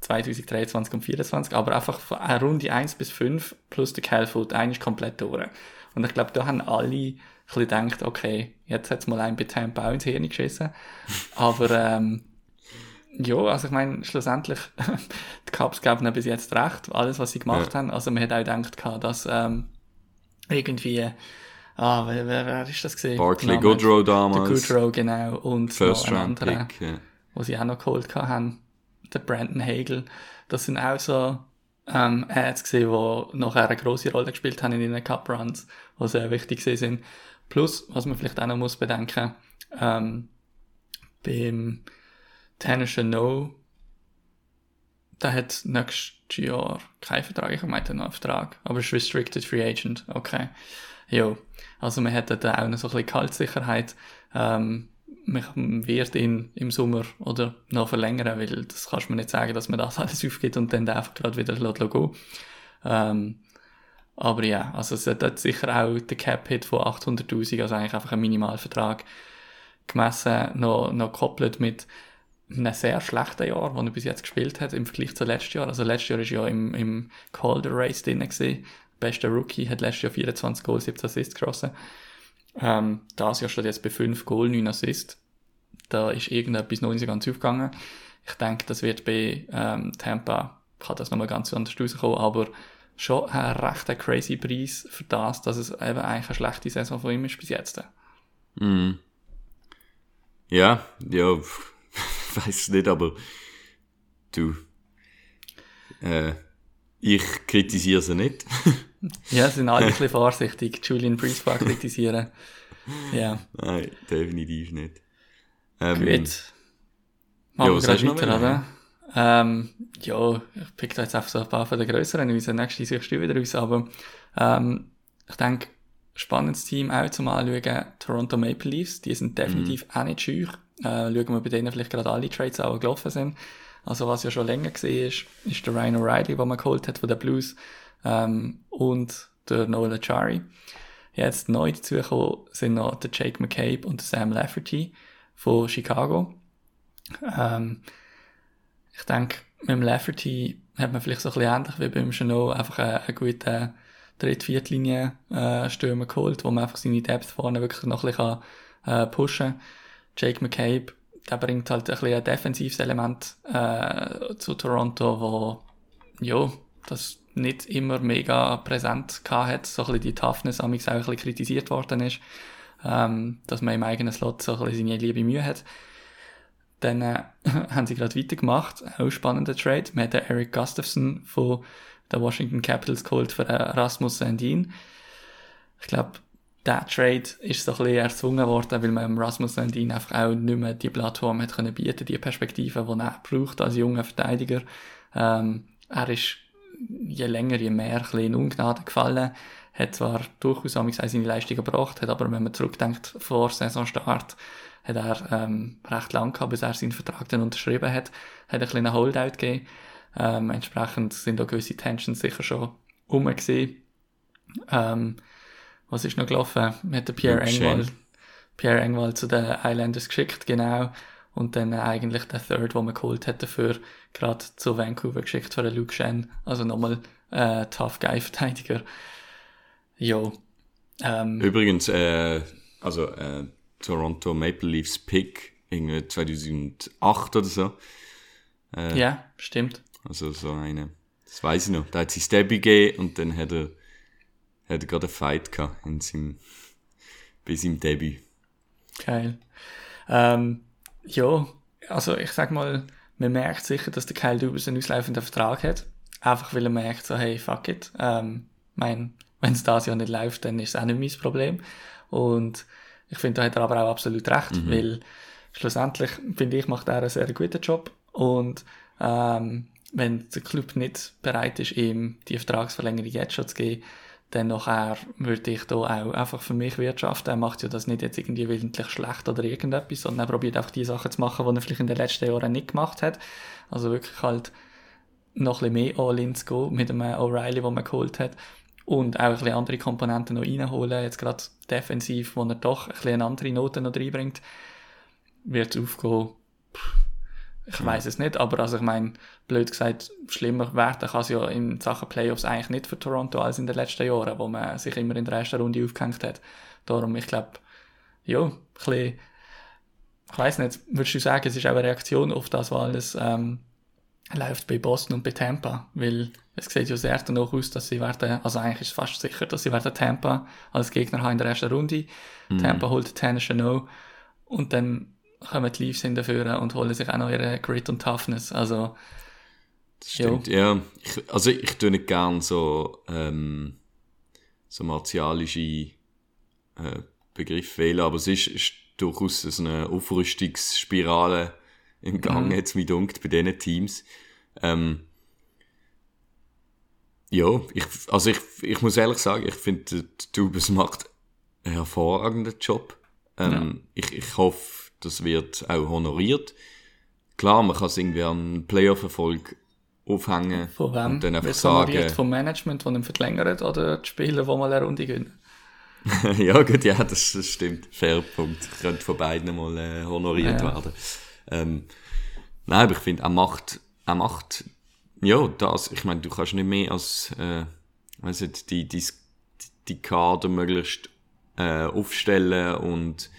2023 und 2024, aber einfach von Runde 1 bis 5 plus der Calfoot, eigentlich komplett durch. Und ich glaube, da haben alle ein bisschen gedacht, okay, jetzt hat's mal ein bei Tampa auch ins Hirn geschissen. Aber, ähm, ja, also ich meine, schlussendlich, die Cups geben ihnen bis jetzt recht, alles, was sie gemacht Ja. haben. Also man hat auch gedacht, dass ähm, irgendwie, ah, wer, wer, wer ist das gesehen? Barkley Goodrow damals. Der Goodrow, genau. Und First noch ein anderer, Pick. Ja. wo sie auch noch geholt haben, der Brandon Hagel. Das sind auch so ähm, Ads gesehen, die nachher eine grosse Rolle gespielt haben in ihren Cup Runs, die sehr wichtig sind. Plus, was man vielleicht auch noch muss bedenken, ähm, beim Tanner No, der hat nächstes Jahr keinen Vertrag, ich meinte noch einen Vertrag, aber ist Restricted Free Agent, okay. Jo, also man hat da auch noch so ein bisschen Kaltsicherheit, ähm, man wird ihn im Sommer oder noch verlängern, weil das kannst du mir nicht sagen, dass man das alles aufgibt und dann einfach gerade wieder lässt gehen. Ähm, aber ja, also es hat sicher auch der Cap-Hit von 800'000, also eigentlich einfach ein Minimalvertrag gemessen, noch, noch gekoppelt mit einem sehr schlechten Jahr, das er bis jetzt gespielt hat, im Vergleich zu letztes Jahr. Also letztes Jahr ist ja im, im Calder Race drin gewesen. Bester Rookie, hat letztes Jahr 24 Goals, 17 Assists geschossen. Ähm, das Jahr steht jetzt bei 5 Goal, 9 Assists. Da ist irgendetwas noch nicht ganz aufgegangen. Ich denke, das wird bei ähm, Tampa, kann das nochmal ganz anders rauskommen, aber schon ein recht crazy Preis für das, dass es eben eigentlich eine schlechte Saison von ihm ist bis jetzt. Mhm. Ja, ja, weiß nicht, aber du, äh, ich kritisiere sie nicht. Ja, sind alle ein bisschen vorsichtig, Julian Priestbar kritisieren. Ja, Nein, definitiv nicht. Ähm, gut. Machen wir noch weiter, oder? Ähm, ja, ich pick da jetzt einfach so ein paar von den grösseren raus, nächste suchst du wieder raus, aber ähm, ich denke, spannendes Team auch zum Anschauen, Toronto Maple Leafs, die sind definitiv auch nicht scheu. Äh, schauen wir bei denen vielleicht gerade alle Trades auch gelaufen sind. Also was ja schon länger gesehen ist, ist der Ryan O'Reilly, den man geholt hat von den Blues, ähm, und der Noel Achari. Jetzt neu dazugekommen sind noch der Jake McCabe und der Sam Lafferty von Chicago. Ähm, ich denke, mit dem Lafferty hat man vielleicht so ein bisschen ähnlich wie beim Chanot einfach einen, einen guten Dritt-Viertlinie äh, geholt, wo man einfach seine Depth vorne wirklich noch ein bisschen kann, äh, pushen kann. Jake McCabe, der bringt halt ein bisschen ein defensives Element äh, zu Toronto, wo ja, das nicht immer mega präsent hat, so ein bisschen die Toughness amigs auch ein bisschen kritisiert worden ist, ähm, dass man im eigenen Slot so ein bisschen seine liebe Mühe hat. Dann äh, haben sie gerade weitergemacht, auch spannender Trade. Man hat den Eric Gustafsson von den Washington Capitals geholt für äh, Rasmus Sandin. Ich glaube, der Trade ist so ein bisschen erzwungen worden, weil man Rasmus Sandin einfach auch nicht mehr die Plattform hat können bieten, die Perspektive, die er braucht als junger Verteidiger. Ähm, er ist je länger, je mehr ein bisschen in Ungnade gefallen, hat zwar durchaus auch seine Leistung gebracht, hat aber, wenn man zurückdenkt, vor Saisonstart, hat er ähm, recht lang gehabt, bis er seinen Vertrag dann unterschrieben hat, hat ein bisschen einen Holdout gegeben. Ähm, entsprechend sind da gewisse Tensions sicher schon rum gewesen. Ähm, was ist noch gelaufen? Hat den Pierre Engwald. Pierre Engwald zu den Islanders geschickt, genau. Und dann äh, eigentlich der Third, den man geholt hat dafür, gerade zu Vancouver geschickt für den Luke Shen. Also nochmal äh, Tough Guy Verteidiger. Jo. Ähm, Übrigens, äh, also äh, Toronto Maple Leafs Pick, irgendwie 2008 oder so. ja, stimmt. Also so eine, das weiß ich noch. Da hat sie Stabby gegeben und dann hat er, hat er gerade einen Fight gehabt in seinem, bei seinem Debüt. Geil. Ähm, ja, also ich sag mal, man merkt sicher, dass der Kyle Dubas einen auslaufenden Vertrag hat. Einfach weil er merkt, so, hey, fuck it. Ähm, mein, wenn es das Jahr nicht läuft, dann ist es auch nicht mein Problem. Und ich finde, da hat er aber auch absolut recht, weil schlussendlich, finde ich, macht er einen sehr guten Job. Und ähm, wenn der Club nicht bereit ist, ihm die Vertragsverlängerung jetzt schon zu geben, dann nachher würde ich da auch einfach für mich wirtschaften. Er macht ja das nicht jetzt irgendwie willentlich schlecht oder irgendetwas, sondern er probiert einfach die Sachen zu machen, die er vielleicht in den letzten Jahren nicht gemacht hat. Also wirklich halt noch ein bisschen mehr All-In zu gehen mit dem O'Reilly, den man geholt hat. Und auch ein bisschen andere Komponenten noch reinholen. Jetzt gerade defensiv, wo er doch ein bisschen andere Note noch reinbringt. Wird es aufgehen. Ich weiß es nicht, aber also ich meine, blöd gesagt, schlimmer werden kann es ja in Sachen Playoffs eigentlich nicht für Toronto als in den letzten Jahren, wo man sich immer in der ersten Runde aufgehängt hat. Darum, ich glaube, ja, ein bisschen, ich weiß nicht, würdest du sagen, es ist auch eine Reaktion auf das, was alles ähm, läuft bei Boston und bei Tampa? Weil es sieht ja sehr danach aus, dass sie werden, also eigentlich ist es fast sicher, dass sie werden Tampa als Gegner haben in der ersten Runde. Tampa holt Tennis No und dann kommen die Leafs dafür und holen sich auch noch ihre Grit und Toughness. Also, Das stimmt, ja. Ich, also ich tue nicht gern so, ähm, so martialische äh, Begriffe wählen, aber es ist, ist durchaus so eine Aufrüstungsspirale im Gang, jetzt mir dunkt, bei diesen Teams. Ähm, ja, ich, also ich, ich muss ehrlich sagen, ich finde, der Dubes macht einen hervorragenden Job. Ähm, ich, ich hoffe, das wird auch honoriert. Klar, man kann es irgendwie an Playoff-Erfolg aufhängen von wem? und dann einfach honoriert sagen, Vom Management, das ihn verlängert oder die Spieler, die mal eine Runde gewinnen? ja gut, ja, das, das stimmt. Fair Punkt. Könnte von beiden mal äh, honoriert Ja. werden. Ähm, nein, aber ich finde, er macht, er macht, ja, das, ich meine, du kannst nicht mehr als, äh, weiss nicht, die, die, die Kader möglichst äh, aufstellen und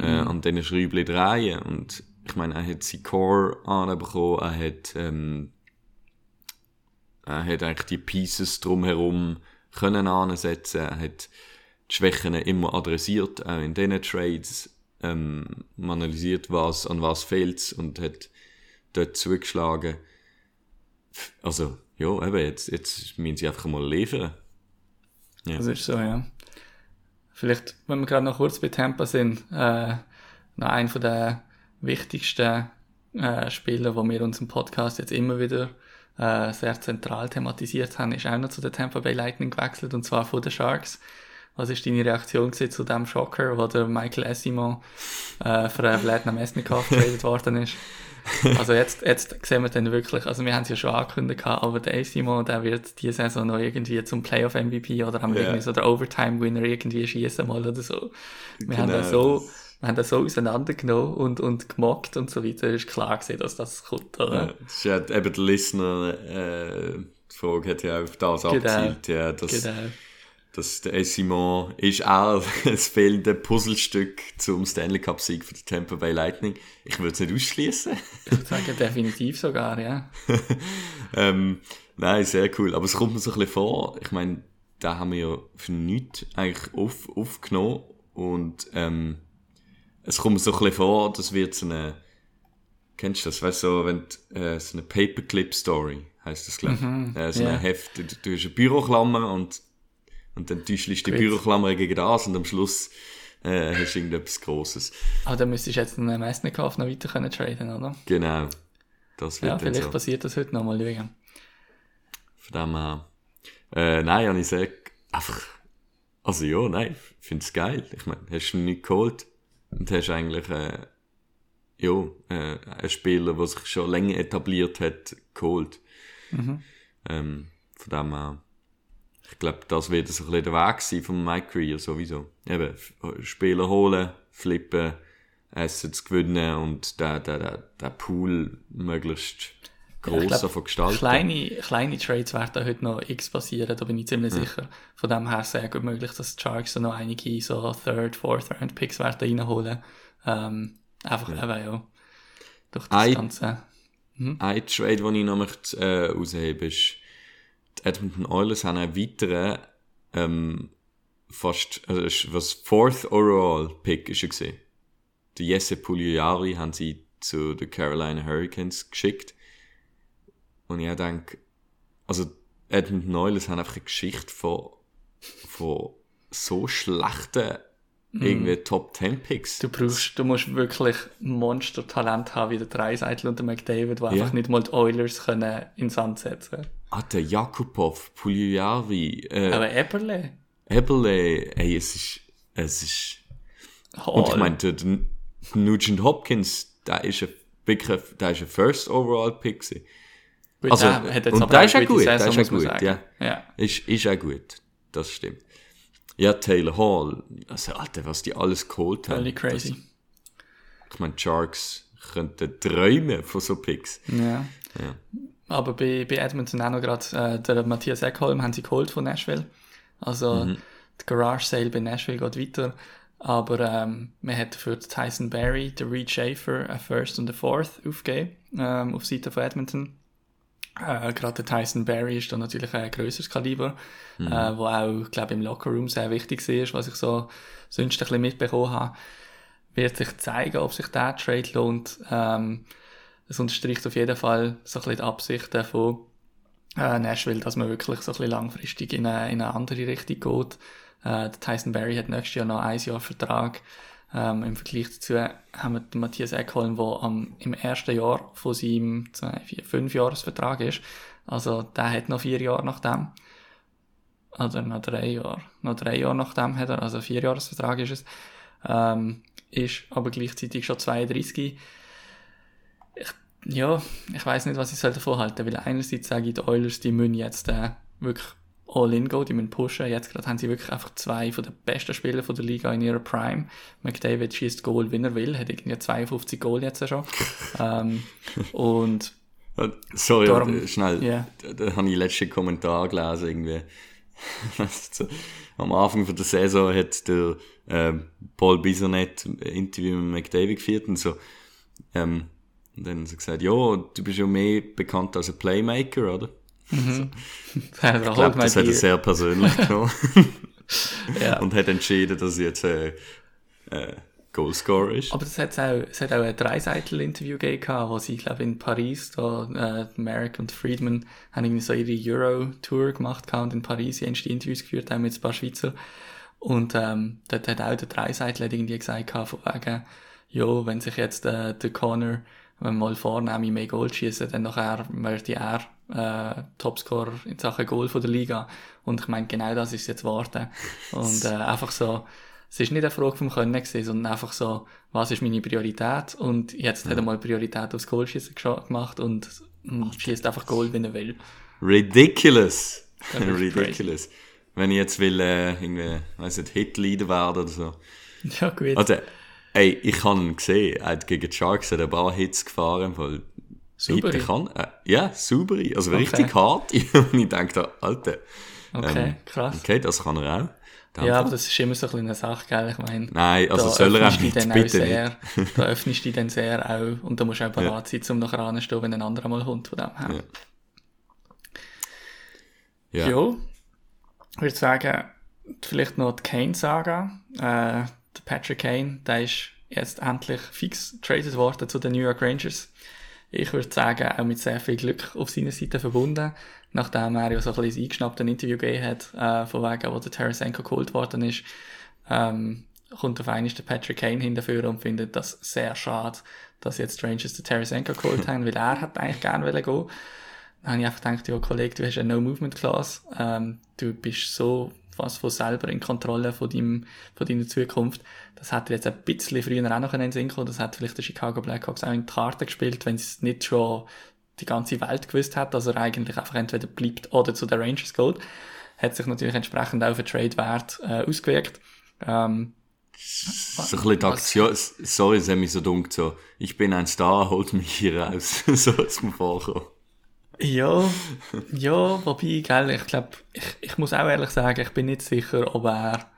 äh, an diesen Schräubchen drehen. Und ich meine, er hat sein Core anbekommen, er hat, ähm, er hat eigentlich die Pieces drumherum können ansetzen, er hat die Schwächen immer adressiert, auch in diesen Trades, ähm, man analysiert, was, an was fehlt und hat dort zugeschlagen. Also, ja, eben, jetzt, jetzt müssen sie einfach mal liefern. Das ist so, ja. Vielleicht, wenn wir gerade noch kurz bei Tampa sind, äh, noch ein von der wichtigsten äh, Spieler, wo wir uns im Podcast jetzt immer wieder äh, sehr zentral thematisiert haben, ist auch noch zu der Tampa Bay Lightning gewechselt, und zwar von den Sharks. Was ist deine Reaktion zu dem Schocker, wo der Michael Essimo äh, für Vladimir Mesnikov getradet worden ist? Also jetzt, jetzt sehen wir dann wirklich, also wir haben es ja schon angekündigt, gehabt, aber der Essimo, der wird diese Saison noch irgendwie zum Playoff-MVP oder haben wir Ja. irgendwie so der Overtime-Winner irgendwie schießen mal oder so. Wir haben Genau, das so, das- wir haben das so auseinandergenommen und, und gemockt und so weiter. Ist klar gewesen, dass das kommt, oder? Ja, das ist ja eben der Listener, äh, die Frage hat ja auf das Genau. abgezielt, ja, dass, Genau. Dass der Simon ist auch das fehlende Puzzlestück zum Stanley Cup Sieg für die Tampa Bay Lightning. Ich würde es nicht ausschließen. Ich würde sagen, definitiv sogar, ja. ähm, nein, sehr cool. Aber es kommt mir so ein bisschen vor, ich meine, da haben wir ja für nichts eigentlich auf, aufgenommen und ähm, es kommt mir so ein bisschen vor, das wird so eine, kennst du das, weißt du, so, wenn äh, so eine Paperclip-Story, heißt das, glaube ich. äh, so ja. ein Heft, du, du hast eine Büroklammer und, und dann täuschst du die. Büroklammer gegen das und am Schluss äh, hast du irgendetwas Grosses. Aber dann müsstest du jetzt einen Mesnikov noch weiter können traden, oder? Genau. Das wird Ja, vielleicht so. passiert das heute nochmal, schauen. Von dem her. Äh, nein, habe ich gesagt, einfach, also ja, nein, ich finde es geil. Ich meine, hast du nicht geholt und hast eigentlich, äh, ja, äh, einen Spieler, der sich schon länger etabliert hat, geholt. Ähm, von dem her, ich glaube, das wird so ein bisschen der Weg sein von Mike Greer sowieso. Eben, Spieler holen, flippen, Assets gewinnen und den, den, den, den Pool möglichst gross ich glaub, davon gestalten. Kleine, kleine Trades werden heute noch x passieren, da bin ich ziemlich sicher. Von dem her sehr gut möglich, dass die Sharks noch einige so Third, Fourth Round Picks werden reinholen. Ähm, einfach eben, ja. Durch das Ein- Ganze. Ein Trade, den ich noch möchte, äh, rausheben ist, die Edmonton Oilers haben einen weiteren, ähm, fast, also was Fourth Overall Pick ist er gesehen. Der Jesse Pugliari haben sie zu den Carolina Hurricanes geschickt. Und ich denke, also Edmonton Oilers haben einfach eine Geschichte von, von so schlechten, irgendwie Top 10 Picks. Du brauchst, du musst wirklich Monster-Talent haben wie der Dreiseitel und der McDavid, die einfach nicht mal die Oilers können in den Sand setzen. Ah, der Jakubov, Pugliari, äh, Aber Eberle, Eberle, ey, es ist, es ist, und ich der Nugent Hopkins, der ist ein, wirklich, der ist ein First Overall Pick. Gut, Also, hat jetzt und auch ist ja gute gut, Saison, ist ja gut, ja. ja. Ist, ist auch gut. Das stimmt. Ja, Taylor Hall, also, Alter, was die alles geholt haben. Völlig crazy. Das, ich meine, Sharks könnten träumen von so Picks. Ja. Ja. Aber bei, bei Edmonton auch noch gerade, äh, der Matthias Eckholm haben sie geholt von Nashville. Also, Mhm. die Garage Sale bei Nashville geht weiter. Aber, ähm, man hat für Tyson Berry, den Reed Schaefer, ein First und ein Fourth aufgegeben, ähm, auf Seite von Edmonton. Äh, gerade der Tyson Berry ist dann natürlich ein grösseres Kaliber, äh, wo auch, glaube im Lockerroom sehr wichtig ist, was ich so sonst ein bisschen mitbekommen habe. Wird sich zeigen, ob sich der Trade lohnt. Ähm, es unterstreicht auf jeden Fall so ein bisschen die Absichten von äh, Nashville, dass man wirklich so ein bisschen langfristig in eine, in eine andere Richtung geht. Äh, der Tyson Berry hat nächstes Jahr noch ein Jahr Vertrag. Ähm, Im Vergleich dazu haben wir den Matthias Eckholm, der am, im ersten Jahr von seinem zwei, vier, fünf Jahresvertrag ist. Also der hat noch vier Jahre nach dem. Oder noch drei Jahre. Noch drei Jahre nach dem hat er, also vier Jahresvertrag ist es. Ähm, ist aber gleichzeitig schon 32 ja, ich weiß nicht, was ich soll davon halten, weil einerseits sage ich, die Oilers, die müssen jetzt äh, wirklich all in gehen, die müssen pushen. Jetzt gerade haben sie wirklich einfach zwei von den besten Spieler von der Liga in ihrer Prime. McDavid schießt Goal, wenn er will, hat irgendwie 52 Goal jetzt schon. ähm, und Äh, Sorry, Darum- äh, schnell. Ja. Da, da habe ich letzten Kommentar gelesen, irgendwie. so, am Anfang von der Saison hat der ähm, Paul Bisonet ein Interview mit McDavid geführt und so. Ähm, und dann hat er gesagt, ja, du bist ja mehr bekannt als ein Playmaker, oder? ich Ich glaube, das hat er sehr persönlich genommen. ja. und hat entschieden, dass er jetzt äh, äh, Goalscorer ist. Aber das hat's auch, es hat auch ein Dreiseitel-Interview gegeben, wo sie, glaube in Paris, da, äh, Merrick und Friedman haben irgendwie so ihre Euro-Tour gemacht und in Paris die ersten Interviews geführt haben mit ein paar Schweizer. Und, ähm, dort hat auch der Dreiseitel irgendwie gesagt von wegen, ja, wenn sich jetzt, äh, der Connor, wenn mal vornehme mehr Goal schießen, dann nachher werde er, äh, Topscorer in Sachen Goal von der Liga. Und ich meine, genau das ist jetzt warten. Und, äh, einfach so, es ist nicht eine Frage vom Können gewesen, sondern einfach so, was ist meine Priorität? Und jetzt hat er mal Priorität aufs Goalschießen gescha- gemacht und schießt einfach Goal, wenn er will. Ridiculous. Ridiculous. Wenn ich jetzt will, äh, irgendwie, weiss nicht, Hitleader werden oder so. Ja, gut. Also, ey, ich habe ihn gesehen, er hat gegen die Sharks ein paar Hits gefahren, weil? Hitte kann, äh, ja, saubere, also Okay. richtig hart. Und ich dachte, Alter, okay, ähm, krass. okay, das kann er auch. Dann- Ja, aber das ist immer so ein eine Sache, gell? Ich meine, Nein, also soll er auch nicht, dann auch bitte sehr, da öffnest du dich dann sehr auch, und da musst du auch bereit sein, um nachher anzustehen, wenn ein anderer mal kommt von dem her. Ja. Ja. Ja. Ich würde sagen, vielleicht noch die Kane-Saga. Äh, der Patrick Kane, der ist jetzt endlich fix traded worden zu den New York Rangers. Ich würde sagen, auch mit sehr viel Glück auf seiner Seite verbunden, nachdem er ja so ein bisschen eingeschnappt ein Interview gegeben hat, äh, von wegen, wo der Tarasenko geholt worden ist, ähm, kommt auf einmal der Patrick Kane hinterführen und findet das sehr schade, dass jetzt die Rangers den Tarasenko geholt haben, weil er hat eigentlich gerne wollen gehen. Dann habe ich einfach gedacht, ja, Kollege, du hast eine No-Movement-Class, ähm, du bist so was von selber in Kontrolle von, deinem, von deiner Zukunft. Das hätte jetzt ein bisschen früher auch noch in den Sinn kommen. Das hat vielleicht der Chicago Blackhawks auch in die Karte gespielt, wenn es nicht schon die ganze Welt gewusst hat, dass er eigentlich einfach entweder bleibt oder zu den Rangers geht. Hat sich natürlich entsprechend auch auf den Trade-Wert äh, ausgewirkt. Ähm, So ein bisschen die Aktion, sorry, es hat mich so dumm so, ich bin ein Star, holt mich hier raus. so ist mir vorgekommen. Ja, ja, wobei, gell, ich glaube, ich, ich muss auch ehrlich sagen, ich bin nicht sicher, ob er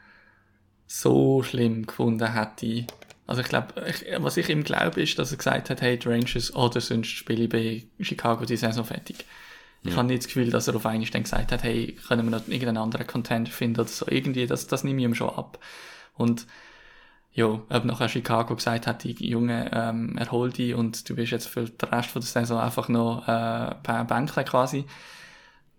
so schlimm gefunden hätte. Also ich glaube, was ich ihm glaube, ist, dass er gesagt hat, hey, die Rangers, oder sonst spiele ich bei Chicago die Saison fertig. Ich habe nicht das Gefühl, dass er auf einmal dann gesagt hat, hey, können wir noch irgendeinen anderen Contender finden oder so. Irgendwie, das, das nehme ich ihm schon ab. Und ja, ob nachher Chicago gesagt hat, die Junge, ähm, erhol dich und du bist jetzt für den Rest der Saison einfach noch äh, per Bänkle quasi.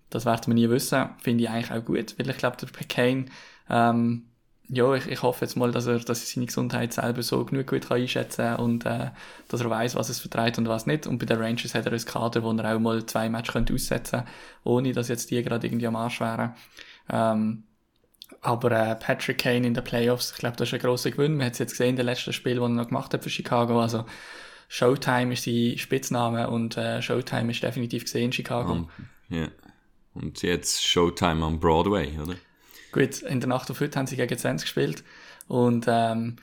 Das werden wir nie wissen. Finde ich eigentlich auch gut, weil ich glaube, der Kane, ähm, ja, ich, ich hoffe jetzt mal, dass er, dass er seine Gesundheit selber so genug gut kann einschätzen kann und äh, dass er weiß, was es vertreibt und was nicht. Und bei den Rangers hat er ein Kader, wo er auch mal zwei Matches aussetzen könnte, ohne dass jetzt die gerade irgendwie am Arsch wären. Ähm, aber äh, Patrick Kane in den Playoffs, ich glaube, das ist ein grosser Gewinn. Man hat es jetzt gesehen in den letzten Spiel, das er noch gemacht hat für Chicago. Also Showtime ist sein Spitzname und äh, Showtime ist definitiv gesehen in Chicago. Und, ja. Und jetzt Showtime am Broadway, oder? Gut, in der Nacht auf heute haben sie gegen 20 gespielt und ähm,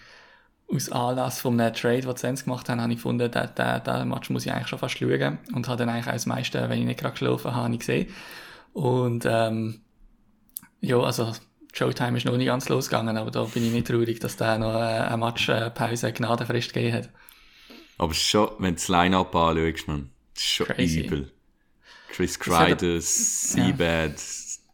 aus Anlass von einem Trade, den sie sonst gemacht haben, habe ich gefunden, den, den, den Match muss ich eigentlich schon fast schauen. Und habe dann eigentlich auch das meiste, wenn ich nicht gerade geschlafen habe, nicht gesehen. Und, ähm, ja, also, Showtime ist noch nicht ganz losgegangen, aber da bin ich nicht traurig, dass der noch äh, eine Matchpause Gnadenfrist gegeben hat. Aber schon, wenn du das Line-Up anschaust, man, das ist schon Crazy. übel. Chris er- Kreider, Seabad,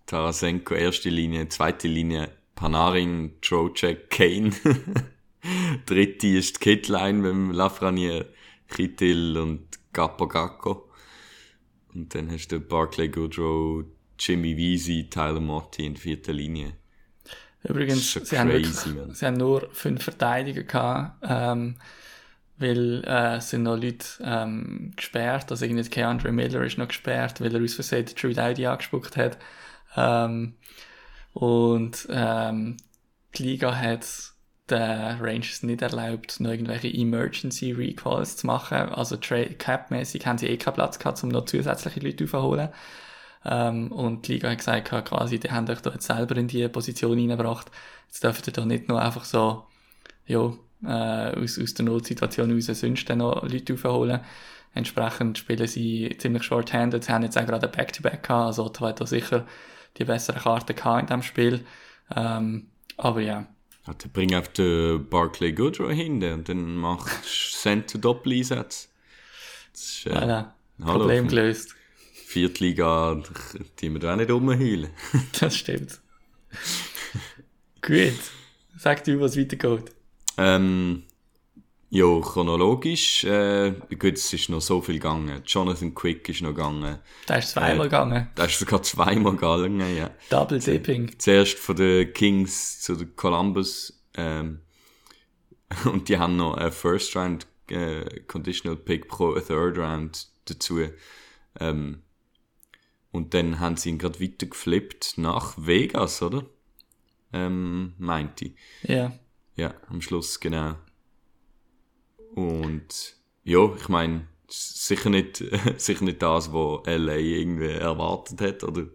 Tarasenko, erste Linie, zweite Linie, Panarin, Trocek, Kane. Dritte ist die Kitline mit dem Lafreniere, Kittil und Gappo Gacco. Und dann hast du Barclay Goodrow, Jimmy Weezy, Tyler Motti in vierter Linie. Übrigens, ist sie schon haben, crazy, wirklich, sie haben nur fünf Verteidiger gehabt, ähm, weil äh, sind noch Leute ähm, gesperrt, also irgendwie Keandre Miller ist noch gesperrt, weil er aus Versehen Drew Dowdy angespuckt hat. Ähm, und ähm, die Liga hat den Rangers nicht erlaubt, noch irgendwelche Emergency Recalls zu machen. Also Cap-mäßig haben sie eh keinen Platz gehabt, um noch zusätzliche Leute aufzuholen. Ähm, und die Liga hat gesagt, quasi, die haben euch da jetzt selber in die Position reingebracht. Jetzt dürft ihr da nicht nur einfach so, ja, äh, aus, aus der Notsituation raus sonst dann noch Leute aufholen. Entsprechend spielen sie ziemlich short-handed. Sie haben jetzt auch gerade ein Back-to-Back gehabt, also Ottawa hat da sicher die besseren Karten gehabt in diesem Spiel. Ähm, aber ja, Ja, dann bring auf den Barclay Goodrow hin und dann macht Center Doppel-Einsatz. Das ist, äh, voilà. Problem gelöst. Viertliga, die wir da auch nicht rumheulen. Das stimmt. Gut. Sag du, was weitergeht. Ähm, ja, chronologisch, äh, gut, es ist noch so viel gegangen. Jonathan Quick ist noch gegangen. Da ist zweimal Äh, gegangen. Da ist sogar zweimal gegangen, ja. Double Dipping. Zuerst von den Kings zu den Columbus, ähm, und die haben noch einen First Round äh, Conditional Pick pro Third Round dazu. Ähm, und dann haben sie ihn gerade weiter geflippt nach Vegas, oder? Ähm, meinte ich. Ja. Ja, am Schluss, genau. Und ja, ich meine, sicher nicht, sicher nicht das, was LA irgendwie erwartet hat, oder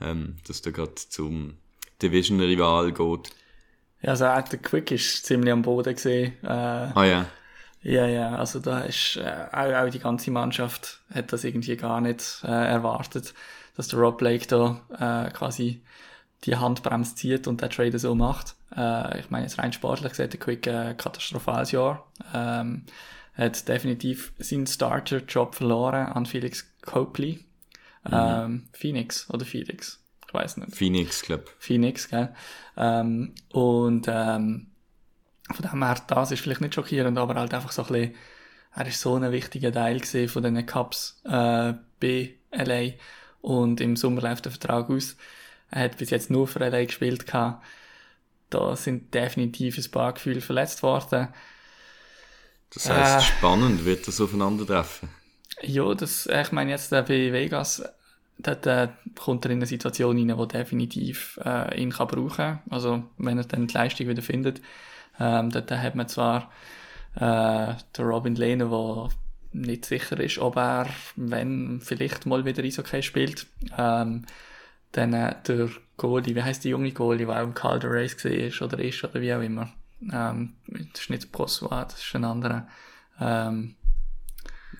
ähm, dass der gerade zum Division-Rival geht. Ja, also auch der Quick ist ziemlich am Boden gesehen. Äh, Ah ja, ja, ja, also da ist äh, auch, auch die ganze Mannschaft hat das irgendwie gar nicht äh, erwartet, dass der Rob Blake da äh, quasi die Handbremse zieht und der Trader so macht. Äh, ich meine, jetzt rein sportlich gesehen, der Quick äh, katastrophales Jahr. Ähm, hat definitiv seinen Starter-Job verloren an Felix Copley. Ähm, Phoenix oder Felix? Ich weiß nicht. Phoenix, glaub. Phoenix, gell? Ähm, und ähm, von dem her, das ist vielleicht nicht schockierend, aber halt einfach so ein bisschen, er ist so ein wichtiger Teil von den Cups äh, bei LA und im Sommer läuft der Vertrag aus. Er hat bis jetzt nur für LA gespielt gehabt. Da sind definitiv ein paar Gefühle verletzt worden. Das heisst, Äh. spannend wird das aufeinandertreffen. Ja, das, ich meine jetzt äh, bei Vegas, dort äh, kommt er in eine Situation rein, wo definitiv äh, ihn kann brauchen. Also wenn er dann die Leistung wieder findet. Ähm, dort hat man zwar äh, den Robin Lehner, der nicht sicher ist, ob er, wenn vielleicht mal wieder Eishockey spielt. Ähm, dann äh, der Goalie, wie heißt die junge Goalie, der auch im Calder Race gesehen ist oder ist oder wie auch immer. Ähm, das ist nicht Brossois, das ist ein anderer. Ähm,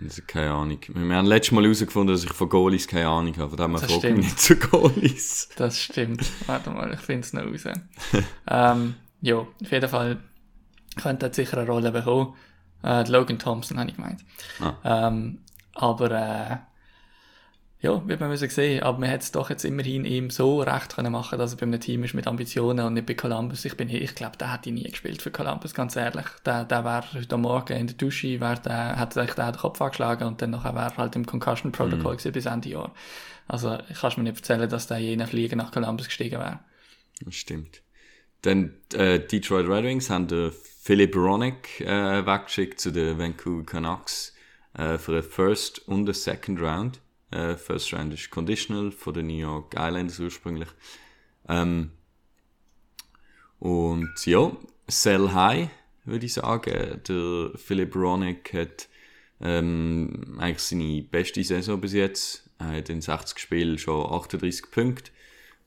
Also, keine Ahnung. Wir haben letztes Mal herausgefunden, dass ich von Goalies keine Ahnung habe. Von dem her Das frage ich mich nicht zu Goalies. Das stimmt. Warte mal, ich finde es noch raus. ähm, ja, auf jeden Fall könnte er sicher eine Rolle bekommen. Äh, Logan Thompson habe ich gemeint. Ah. Ähm, aber äh, ja, wird man müssen sehen. Aber man hätte es doch jetzt immerhin ihm so recht können machen, dass er bei einem Team ist mit Ambitionen und nicht bei Columbus. Ich bin ich glaube, der hätte nie gespielt für Columbus, ganz ehrlich. Der, der wäre heute Morgen in der Dusche, wär der, hat sich den Kopf angeschlagen und dann nachher wäre er halt im Concussion Protocol gewesen bis Ende Jahr. Also, ich kann mir nicht erzählen, dass der je nach Flieger nach Columbus gestiegen wäre. Das stimmt. Dann äh, Detroit Red Wings haben den Philip Ronick äh, weggeschickt zu den Vancouver Canucks äh, für einen First und einen Second Round. Äh, First Round ist conditional von den New York Islanders ursprünglich. Ähm, und ja, sell high, würde ich sagen. Der Philip Ronick hat ähm, eigentlich seine beste Saison bis jetzt. Er hat in 60 Spielen schon 38 Punkte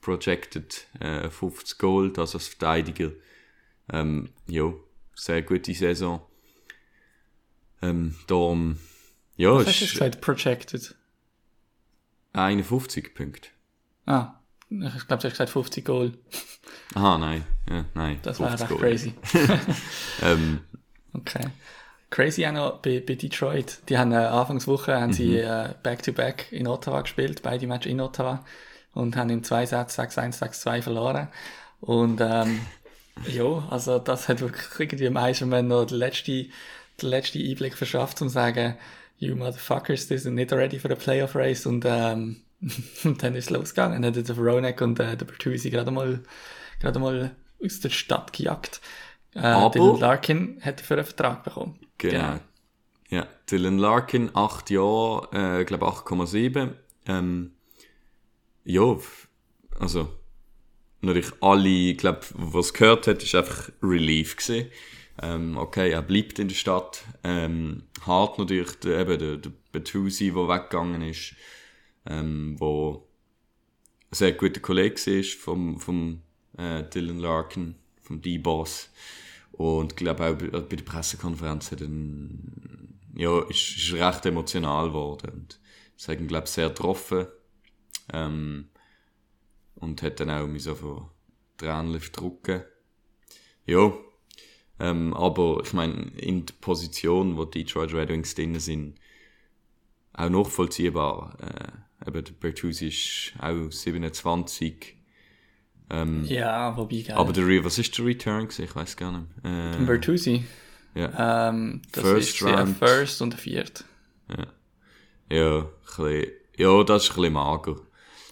projected äh, 50 Goal, das als Verteidiger. Ähm, ja, sehr gute Saison. Ähm, darum, ja, Was hast du ist gesagt? Projected. 51 Punkte. Ah, ich glaube, du hast gesagt 50 Goal. Aha, nein, ja, nein. Das wäre 50 echt Goal. crazy. Ähm, Okay. Crazy auch noch bei, bei Detroit. Die haben äh, Anfangswoche haben sie äh, Back-to-Back in Ottawa gespielt, beide Matches in Ottawa. Und haben in zwei Sätzen 6-1, 6-2 verloren. Und ähm, ja, also das hat wirklich irgendwie im Eiserman noch den letzten, den letzten Einblick verschafft, um zu sagen, you motherfuckers, die sind nicht ready for the Playoff Race. Und ähm, und dann ist es losgegangen. Dann hat der Veronek und äh, der Bertuzzi gerade mal, gerade mal aus der Stadt gejagt. Äh, Aber- Dylan Larkin hat dafür einen Vertrag bekommen. Genau. Ja, Dylan Larkin, 8 Jahre, äh, glaube 8,7. Ähm, ja, also, natürlich alle, glaube was gehört hat, ist einfach Relief gewesen. Ähm, okay, er bleibt in der Stadt. Ähm, hart natürlich, der, eben der, der Betusi, der weggegangen ist, ähm, wo ein sehr guter Kollege war vom, vom äh, Dylan Larkin, vom D-Boss. Und ich glaube auch bei, bei der Pressekonferenz hat ein, ja, ist, ist recht emotional geworden. Und es hat ihn, glaube ich, sehr getroffen. Ähm, und hat dann auch so von Tränen verdrücken. Ja, ähm, aber ich meine, in der Position, wo die Detroit Red Wings drin sind, auch nachvollziehbar. Äh, eben der Bertuzzi ist auch 27. Ähm, Ja, wobei, geil. aber der, Re- was ist der Return gewesen? Ich weiß gar nicht. Äh, Bertuzzi, ja. ähm, das First ist round. First und ein Viert. Ja, ein bisschen, ja, das ist ein bisschen mager.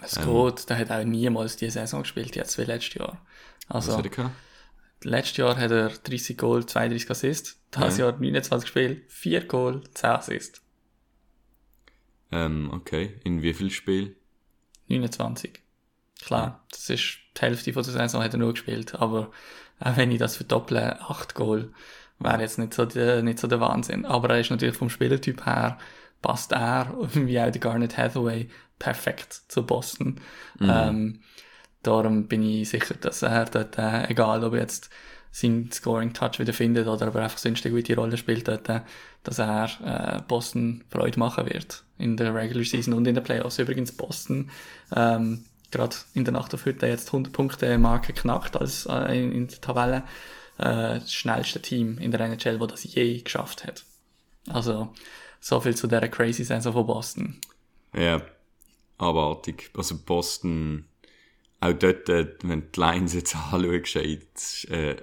Es Ähm. geht, der hat auch niemals die Saison gespielt, jetzt wie letztes Jahr. Was Also, hat er gehabt? letztes Jahr hat er 30 Goal, 32 Assists. Das Ja. Jahr 29 Spiele, 4 Goal, 10 Assists. Ähm, okay. In wie viel Spiel? 29. Klar, das ist die Hälfte von der Saison hat er nur gespielt, aber auch wenn ich das verdopple, 8 Goal, wäre jetzt nicht so, der, nicht so der Wahnsinn. Aber er ist natürlich vom Spielertyp her, passt er, wie auch der Garnet Hathaway, perfekt zu Boston. Ähm, darum bin ich sicher, dass er dort, äh, egal ob er jetzt seinen Scoring-Touch wieder findet oder ob er einfach sonst eine gute Rolle spielt dort, äh, dass er äh, Boston Freude machen wird in der Regular Season und in den Playoffs. Übrigens Boston ähm, gerade in der Nacht auf heute jetzt 100 Punkte Marke knackt als äh, in, in der Tabelle äh, das schnellste Team in der NHL, wo das je geschafft hat. Also so viel zu der crazy Saison von Boston. Ja, abartig. Also Boston, auch dort, äh, wenn du die Lines jetzt anschaust, äh,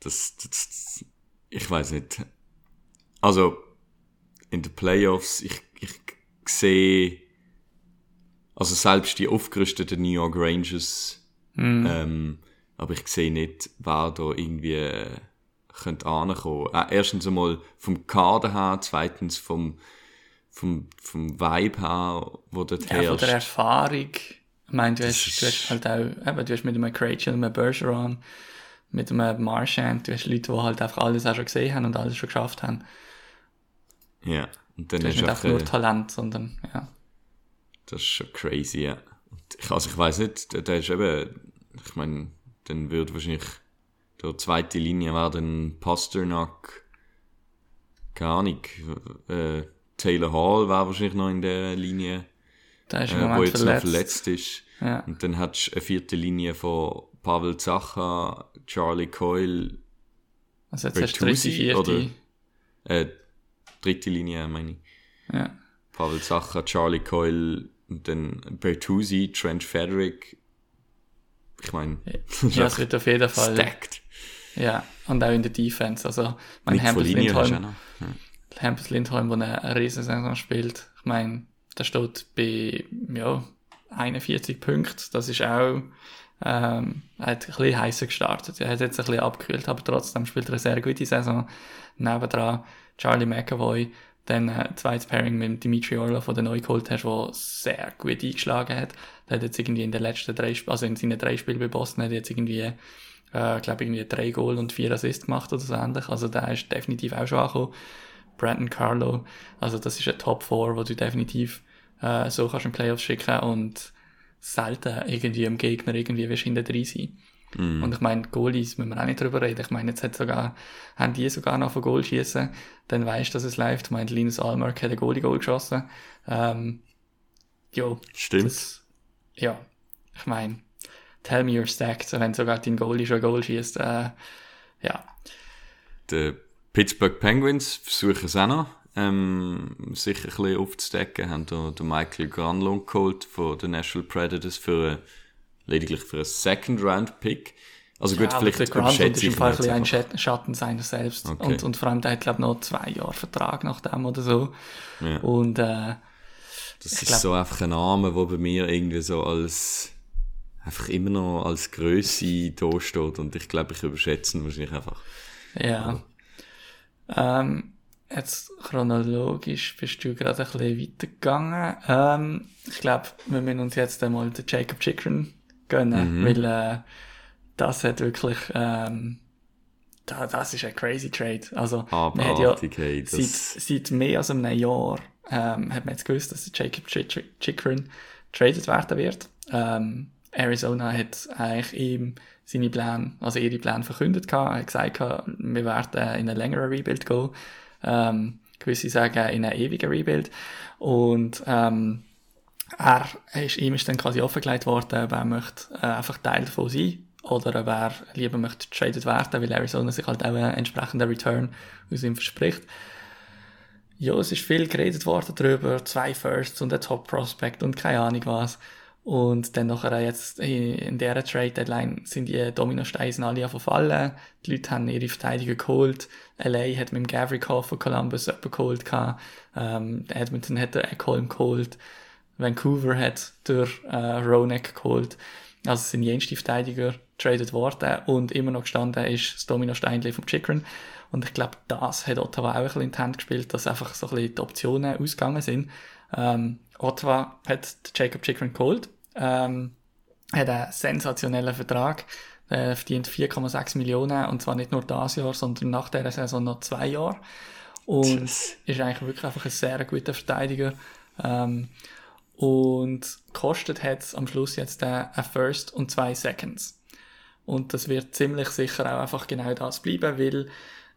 das, das, das ich weiß nicht. Also, in den Playoffs, ich, ich sehe, also selbst die aufgerüsteten New York Rangers, ähm, aber ich sehe nicht, wer da irgendwie äh, könnte ankommen. Äh, erstens einmal vom Kader her, zweitens vom, vom, vom Vibe her, wo dort Ja, von der Erfahrung. Ich meine, du hast, ist- du hast halt auch, eben, du hast mit einem Krejci und einem Bergeron, mit einem Marchand, du hast Leute, die halt einfach alles auch schon gesehen haben und alles schon geschafft haben. Ja, und dann Du hast nicht einfach, nur Talent, sondern, ja. das ist schon crazy, ja. Ich, also ich weiß nicht, der ist eben, ich meine, dann würde wahrscheinlich der zweite Linie wäre dann Pasternak, keine Ahnung, äh, Taylor Hall wäre wahrscheinlich noch in der Linie, Der ist äh, wo jetzt verletzt. noch verletzt ist. Ja. Und dann hättest du eine vierte Linie von Pavel Zacha, Charlie Coyle, Also jetzt hast du dritte, Bertuzzi, oder? äh, dritte Linie meine ich. Ja. Pavel Zacha, Charlie Coyle und dann Bertuzzi, Trent Frederick. Ich meine, Ja, es wird auf jeden Fall. stacked. Ja, und auch in der Defense. Also, mein auch Lindholm. Ja. Hampus Lindholm, der eine riesen Saison spielt. Ich meine, der steht bei, ja, 41 Punkten. Das ist auch, ähm, hat ein bisschen heißer gestartet. Er hat jetzt ein bisschen abgekühlt, aber trotzdem spielt er eine sehr gute Saison. Nebendran Charlie McAvoy, dann äh, zweites Pairing mit Dimitri Orlov, du neu geholt hast, der sehr gut eingeschlagen hat. Der hat jetzt irgendwie in den letzten drei, also in seinen drei Spielen bei Boston, hat jetzt irgendwie, äh, glaube irgendwie drei Goal und vier Assists gemacht oder so ähnlich. Also der ist definitiv auch schon angekommen. Brandon Carlo, also das ist ein Top 4, wo du definitiv äh, so kannst in Playoffs schicken und selten irgendwie im Gegner irgendwie wirst hinten drin sein. Und ich meine, Goalies müssen wir auch nicht drüber reden. Ich meine, jetzt hat sogar, haben die sogar noch von Goal schießen, dann weißt du, dass es läuft. Ich meine, Linus Almark hat ein Goalie-Goal geschossen. Ähm, jo, Stimmt. das, ja, ich meine, tell me you're stacked, wenn sogar dein Goalie schon ein Goal schießt. Äh, ja, Die Pittsburgh Penguins versuchen es auch noch, ähm, sich ein bisschen aufzudecken. Haben da den Michael Granlund geholt von den National Predators für ein, lediglich für einen Second-Round-Pick. Also gut, ja, vielleicht überschätze ich ihn Fall ein bisschen ein Schatten seiner selbst. Okay. Und, und vor allem, der hat, glaube ich, noch zwei Jahre Vertrag nach dem oder so. Ja. Und, äh, Das ist glaub- so einfach ein Name, der bei mir irgendwie so als einfach immer noch als Größe da steht und ich glaube, ich überschätze ihn wahrscheinlich einfach. Ja. Ähm, jetzt chronologisch bist du gerade ein bisschen weitergegangen. Ähm, ich glaube, wir müssen uns jetzt einmal den Jacob Chikrin gönnen, weil äh, das hat wirklich, ähm, da, das ist ein crazy Trade. Also, man hat ja hey, seit, seit mehr als einem Jahr ähm, hat man jetzt gewusst, dass der Jacob Chik- Chikrin traded werden wird. Ähm, Arizona hat eigentlich ihm seine Pläne, also ihre Pläne verkündet gehabt, hat gesagt gehabt, wir werden in einen längeren Rebuild gehen. Ähm, gewisse sagen in einen ewigen Rebuild. Und ähm, er ist, ihm ist dann quasi offengelegt worden, ob er möchte äh, einfach Teil davon sein oder ob er lieber möchte traded werden, weil Arizona sich halt auch einen entsprechenden Return aus ihm verspricht. Ja, es ist viel geredet worden darüber, zwei Firsts und ein Top Prospect und keine Ahnung was. Und dann nachher jetzt in dieser Trade Deadline sind die Dominosteine alle verfallen. Die Leute haben ihre Verteidiger geholt. LA hat mit dem Gavrikov von Columbus jemanden geholt. Ähm, Edmonton hat den Ekholm geholt. Vancouver hat durch äh, Ronek geholt. Also sind jenste Verteidiger traded worden und immer noch gestanden ist das Domino-Steinchen vom Chikrin. Und ich glaube, das hat Ottawa auch ein bisschen in die Hand gespielt, dass einfach so ein bisschen die Optionen ausgegangen sind. Ähm, Ottawa hat Jacob Chikrin geholt, ähm, hat einen sensationellen Vertrag, äh, verdient 4,6 Millionen und zwar nicht nur das Jahr, sondern nach dieser Saison noch zwei Jahre. Und Das- ist eigentlich wirklich einfach ein sehr guter Verteidiger. Ähm, und kostet hat am Schluss jetzt ein First und zwei Seconds. Und das wird ziemlich sicher auch einfach genau das bleiben, weil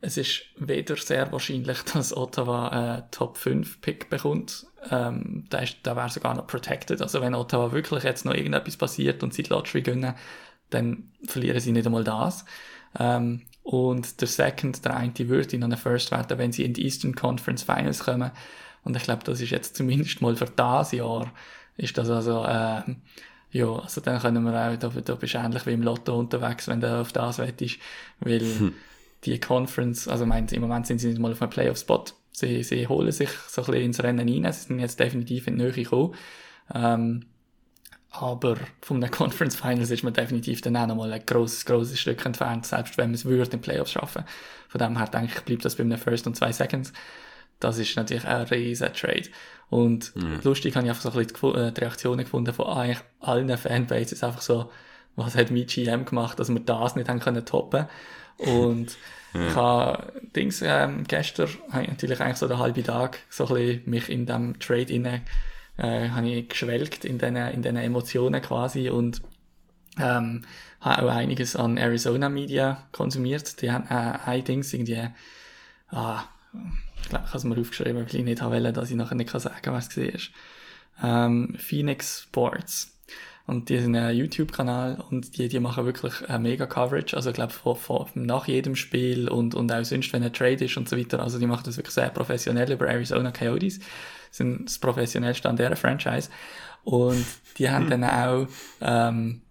es ist weder sehr wahrscheinlich, dass Ottawa einen Top 5 Pick bekommt. Ähm, da, ist, da wäre sogar noch protected. Also wenn Ottawa wirklich jetzt noch irgendetwas passiert und sie die Lottery gönnen, dann verlieren sie nicht einmal das. Ähm, und der Second, der eine, würde in einen First werden, wenn sie in die Eastern Conference Finals kommen. Und ich glaube, das ist jetzt zumindest mal für das Jahr, ist das also, ähm, ja, also dann können wir auch, da, da bist du ähnlich wie im Lotto unterwegs, wenn du auf das wettest, weil die Conference, also meint, im Moment sind sie nicht mal auf einem Playoff-Spot. Sie, sie holen sich so ein bisschen ins Rennen rein, sie sind jetzt definitiv in die Nähe gekommen. Ähm, aber von den Conference Finals ist man definitiv dann auch nochmal ein grosses, grosses Stück entfernt, selbst wenn man es würde, in den Playoffs schaffen. Von dem her denke ich, bleibt das bei einem First und zwei Seconds. Das ist natürlich ein riesen Trade. Und lustig habe ich einfach so ein bisschen die, äh, die Reaktionen gefunden von eigentlich allen Fanbases. Einfach so, was hat mein GM gemacht, dass wir das nicht haben können toppen. Und ich habe Dings, ähm, gestern habe ich natürlich eigentlich so den halben Tag so ein bisschen mich in dem Trade inne, äh, habe ich geschwelgt in den, in den Emotionen quasi und ähm, habe auch einiges an Arizona Media konsumiert. Die haben äh, ein Dings irgendwie, ah, ich glaube, ich habe es mir aufgeschrieben, weil ich nicht wollte, dass ich nachher nicht sagen kann, was es war. Ähm, Phoenix Sports. Und die sind ein YouTube-Kanal und die, die machen wirklich äh, mega Coverage. Also ich glaube, von, von, nach jedem Spiel und, und auch sonst, wenn ein Trade ist und so weiter. Also die machen das wirklich sehr professionell über Arizona Coyotes. Sind das professionellste an dieser Franchise. Und die haben dann auch, ähm,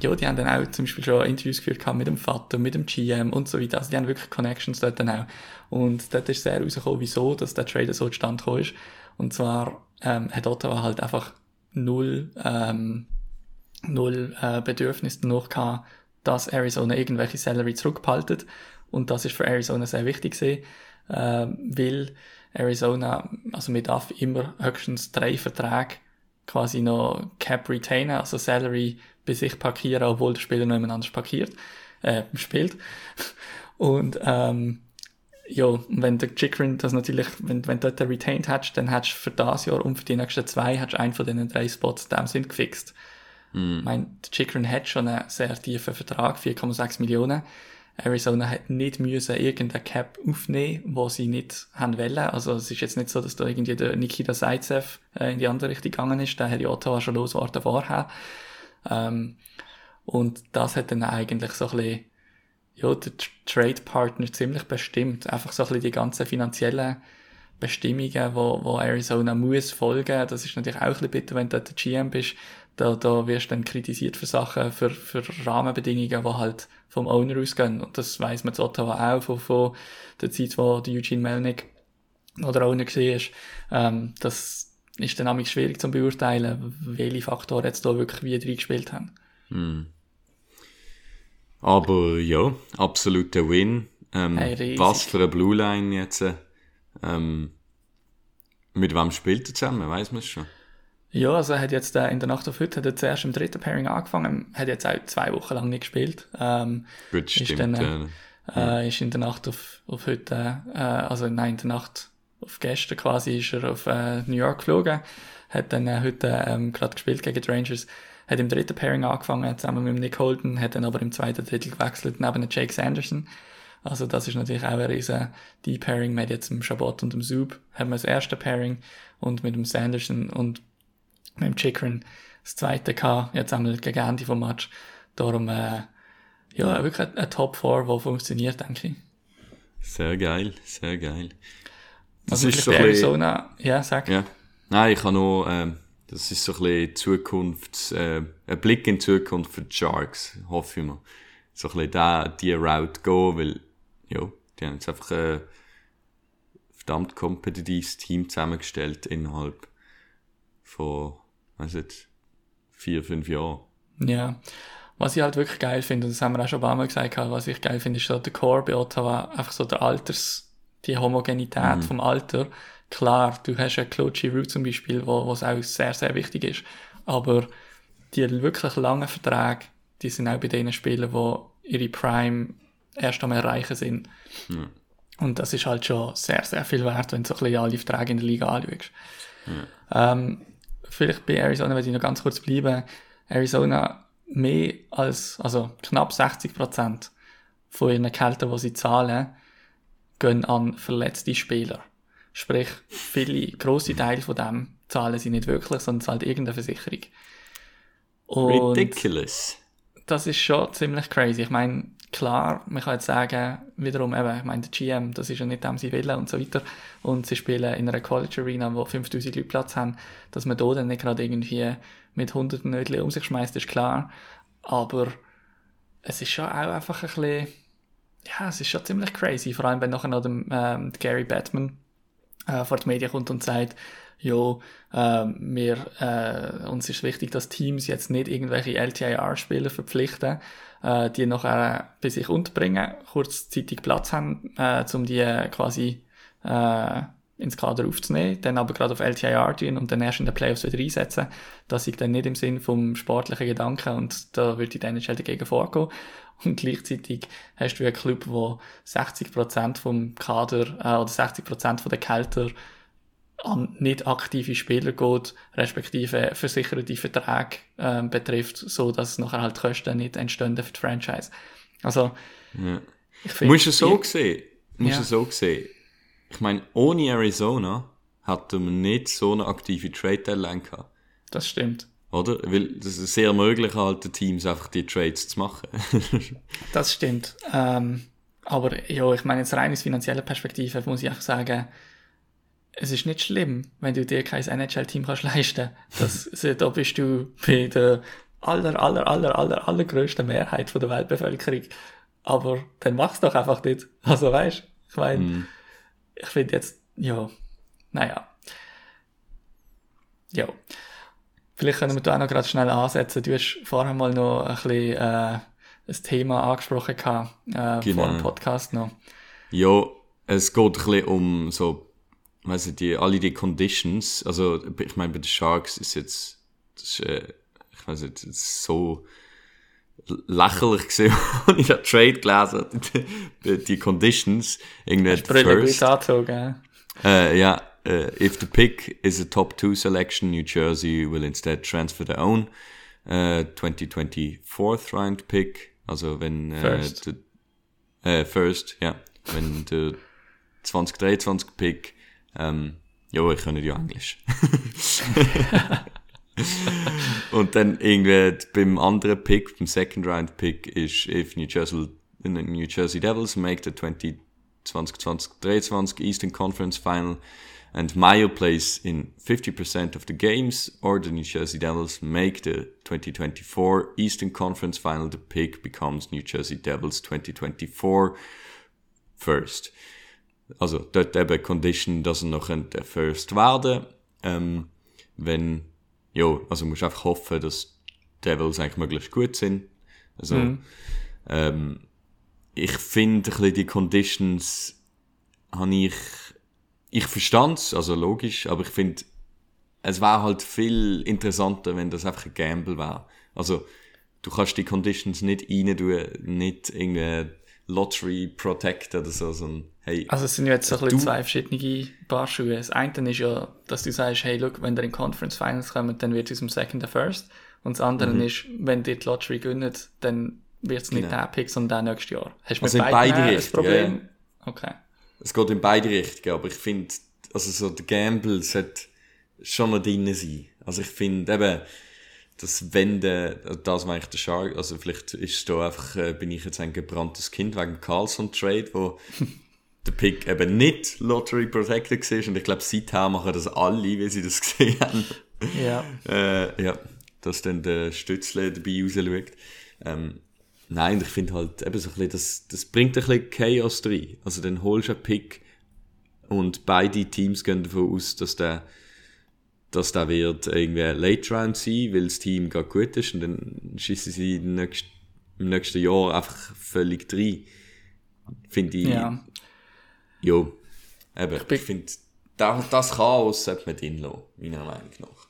ja, die haben dann auch zum Beispiel schon Interviews geführt gehabt mit dem Vater, mit dem GM und so weiter. Also die haben wirklich Connections dort dann auch. Und dort ist sehr rausgekommen, wieso, dass der Trade so zustande gekommen ist. Und zwar ähm, hat Ottawa halt einfach null, ähm, null äh, Bedürfnis danach gehabt, dass Arizona irgendwelche Salary zurückbehaltet. Und das ist für Arizona sehr wichtig gewesen, äh, weil Arizona, also man darf immer höchstens drei Verträge quasi noch Cap retainen, also Salary bei sich parkieren, obwohl der Spieler noch jemand anders parkiert, äh, spielt. Und, ähm, ja, wenn der Chikrin das natürlich, wenn, wenn du dort retained hättest, dann hättest du für das Jahr und für die nächsten zwei, hättest einen von diesen drei Spots in dem Sinn gefixt. Ich meine, Chikrin hat schon einen sehr tiefen Vertrag, 4,6 Millionen. Arizona hat nicht müssen irgendeine Cap aufnehmen, wo sie nicht haben wollen. Also es ist jetzt nicht so, dass da irgendwie der Nikita Zaitsev äh, in die andere Richtung gegangen ist. Der hat ja Ottawa schon losgeworden vorher. Ähm, und das hat dann eigentlich so ein bisschen, ja, der Trade Partner ziemlich bestimmt. Einfach so ein bisschen die ganzen finanziellen Bestimmungen, wo, wo Arizona muss folgen. Das ist natürlich auch ein bisschen bitter, wenn du der GM bist. Da, da wirst du dann kritisiert für Sachen, für, für Rahmenbedingungen, die halt vom Owner ausgehen. Und das weiss man zu Ottawa auch von, von der Zeit, wo der Eugene Melnick noch der Owner war. Ähm, das ist dann nämlich schwierig zu beurteilen, welche Faktoren jetzt da wirklich wie reingespielt haben. Aber ja, absoluter Win. Ähm, Hey, was für eine Blue Line jetzt. äh, Ähm, mit wem spielt er zusammen? Weiß man schon? Ja, also er hat jetzt äh, in der Nacht auf heute hat er zuerst im dritten Pairing angefangen, hat jetzt auch zwei Wochen lang nicht gespielt. Ähm, Gut, Ist stimmt. dann, äh, äh, ist in der Nacht auf, auf heute, äh, also nein, in der Nacht auf gestern quasi ist er auf äh, New York geflogen, hat dann äh, heute ähm, gerade gespielt gegen die Rangers, hat im dritten Pairing angefangen, zusammen mit Nick Holden, hat dann aber im zweiten Drittel gewechselt, neben dem Jake Sanderson. Also das ist natürlich auch ein riesen Deep Pairing. Wir haben jetzt im Schabot und im Zub haben wir das erste Pairing und mit dem Sanderson und mit dem Chikrin das zweite gehabt, jetzt einmal gegen Ende vom Match. Darum, äh, ja, wirklich ein, ein Top 4, der funktioniert, denke ich. Sehr geil, sehr geil. Das Also ist so bisschen, Arizona, ja, sag. ja. Nein, ich habe noch, ähm, das ist so ein bisschen Zukunft, äh, ein Blick in die Zukunft für die Sharks, hoffe ich mal. So ein bisschen da, die Route gehen, weil, ja, die haben jetzt einfach ein verdammt kompetitives Team zusammengestellt innerhalb von, weiß nicht, vier, fünf Jahren. Ja. Was ich halt wirklich geil finde, und das haben wir auch schon ein paar Mal gesagt, was ich geil finde, ist so der Core bei Ottawa, einfach so der Alters, die Homogenität vom Alter. Klar, du hast einen Claude Giroux zum Beispiel, wo, was auch sehr, sehr wichtig ist. Aber die wirklich langen Verträge, die sind auch bei den Spielern, die ihre Prime erst am erreichen sind. Und das ist halt schon sehr, sehr viel wert, wenn du so ein bisschen alle Verträge in der Liga anschaust. Ähm, vielleicht bei Arizona, wenn ich noch ganz kurz bleiben. Arizona mehr als, also knapp 60 Prozent von ihren Kälten, die sie zahlen, gehen an verletzte Spieler. Sprich, viele, grosse Teile von dem zahlen sie nicht wirklich, sondern zahlt irgendeine Versicherung. Und Ridiculous. das ist schon ziemlich crazy. Ich meine, klar, man kann jetzt sagen, wiederum eben, ich meine, der GM, das ist ja nicht dem sie willen und so weiter. Und sie spielen in einer College Arena, wo 5000 Leute Platz haben, dass man da dann nicht gerade irgendwie mit hunderten Nötchen um sich schmeißt, ist klar. Aber es ist schon auch einfach ein bisschen, ja, es ist schon ziemlich crazy. Vor allem, wenn nachher noch der, ähm, Gary Batman äh, vor die Medien kommt und sagt, ja, äh, wir, äh, uns ist wichtig, dass Teams jetzt nicht irgendwelche LTIR-Spieler verpflichten, äh, die nachher bei sich unterbringen, kurzzeitig Platz haben, äh, um die quasi äh, ins Kader aufzunehmen, dann aber gerade auf LTIR tun und dann erst in den Playoffs wieder einsetzen. Das ist dann nicht im Sinn vom sportlichen Gedanken und da würde ich dann NHL dagegen vorgehen. Und gleichzeitig hast du einen Club, wo 60% vom Kader äh, oder 60% von den Kälter an nicht aktive Spieler geht, respektive versicherte Verträge ähm, betrifft, so dass nachher halt Kosten nicht entstehen für die Franchise. Also, Ja. ich finde... Musst du es so sehen? Musst Ja. du es so sehen? Ich meine, ohne Arizona hätten wir nicht so eine aktive Trade Deadline gehabt. Das stimmt. Oder? Weil das ist sehr möglich, halt, den Teams einfach die Trades zu machen. Das stimmt. Ähm, aber ja, ich meine, jetzt rein aus finanzieller Perspektive muss ich einfach sagen, es ist nicht schlimm, wenn du dir kein NHL-Team kannst leisten. Das, da bist du bei der aller, aller, aller, aller, allergrößten Mehrheit von der Weltbevölkerung. Aber dann mach's doch einfach nicht. Also weißt, ich meine, ich finde jetzt, ja, naja. Ja. Vielleicht können wir da auch noch gerade schnell ansetzen. Du hast vorher mal noch ein bisschen, äh, ein Thema angesprochen gehabt, äh, Genau. vor dem Podcast noch. ja, es geht ein bisschen um so, ich, die, alle die Conditions. Also, ich meine, bei den Sharks ist jetzt, das ist, äh, ich weiß nicht, so lächerlich gesehen, als ich den Trade gelesen habe. Die, die Conditions. Irgendwie first. gut angezogen. Uh, yeah, uh, if the pick is a top two selection, New Jersey will instead transfer their own äh, 2024 Fourth Round Pick, also wenn äh, First. der, äh, First, ja, wenn der 2023 Pick, ähm, ja, ich kann ja Englisch. Und dann irgendwie beim anderen Pick, beim Second Round Pick, ist if New Jersey, New Jersey Devils make the 2020-23 Eastern Conference Final and Mayo plays in 50% of the games, or the New Jersey Devils make the 2024 Eastern Conference Final, the pick becomes New Jersey Devils 2024 first. Also dort eben Condition, dass er noch der First werden ähm, wenn, ja, also musst einfach hoffen, dass Devils eigentlich möglichst gut sind. Also, ähm, ich finde, ein bisschen die Conditions habe ich, ich verstand's, also logisch, aber ich finde, es wäre halt viel interessanter, wenn das einfach ein Gamble wäre. Also, du kannst die Conditions nicht rein tun, nicht irgendwie Lottery Protect oder so, sondern, hey, Also es sind ja jetzt so ein bisschen zwei verschiedene Paar Schuhe. Das eine ist ja, dass du sagst, hey, look, wenn ihr in Conference Finals kommt, dann wird es um Second der First. Und das andere Mhm. ist, wenn dir die Lottery gönnt, dann wird es nicht Genau. der Pick, sondern der nächstes Jahr. Hast du Also mit in beiden beide ein Richtungen, Problem? ja. Okay. es geht in beide Richtungen, aber ich finde, also so der Gamble sollte schon noch drin sein. Also ich finde eben, dass wenn der, das war eigentlich der Shark, also vielleicht ist da einfach, äh, bin ich jetzt ein gebranntes Kind wegen Carlson Trade, wo der Pick eben nicht Lottery Protected war und ich glaube seither machen das alle, wie sie das gesehen haben. Ja. äh, ja, dass dann der Stützle dabei rausschaut. Ähm, nein, ich finde halt eben so ein bisschen, das, das bringt ein bisschen Chaos rein. Also dann holst du einen Pick und beide Teams gehen davon aus, dass der, dass der wird irgendwie Late Round sein, weil das Team gerade gut ist und dann schießen sie im nächsten, im nächsten Jahr einfach völlig rein. Finde ich, Ja. ja, eben, bin- ich finde, das, das Chaos sollte man drin lassen, meiner Meinung nach.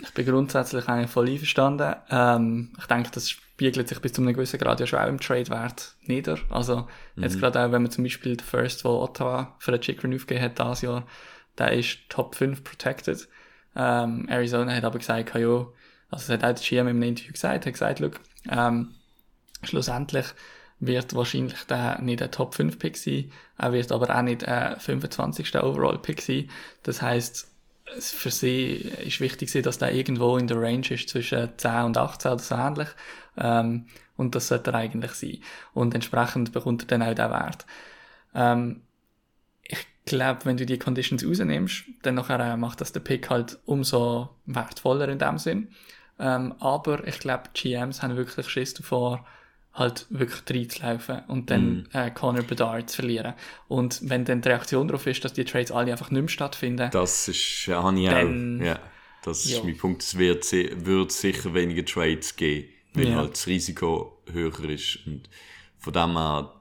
Ich bin grundsätzlich eigentlich voll einverstanden. Ähm, ich denke, das spiegelt sich bis zu einem gewissen Grad ja schon auch im Trade-Wert nieder. Also, jetzt gerade auch, wenn man zum Beispiel den First, wo Ottawa für den Chikrin aufgegeben hat dieses Jahr, der ist Top 5 protected. Ähm, Arizona hat aber gesagt, ja, also das hat auch der GM im Interview gesagt, hat gesagt, look, ähm, schlussendlich wird wahrscheinlich der nicht ein Top 5 Pick sein, er wird aber auch nicht ein 25. Overall Pick sein. Das heißt, es für sie ist wichtig, dass der irgendwo in der Range ist zwischen 10 und 18 oder so ähnlich. Ähm, und das sollte er eigentlich sein. Und entsprechend bekommt er dann auch den Wert. Ähm, glaube, wenn du die Conditions rausnimmst, dann nachher äh, macht das der Pick halt umso wertvoller in dem Sinn. Ähm, aber ich glaube, GMs haben wirklich Schiss davor, halt wirklich reinzulaufen und dann äh, Connor Bedard zu verlieren. Und wenn dann die Reaktion darauf ist, dass die Trades alle einfach nicht mehr stattfinden, Das ist, ja, habe ich Dann- auch. Ja, das ist Ja. mein Punkt. Es wird, wird sicher weniger Trades geben, weil Ja. halt das Risiko höher ist. Und von dem her,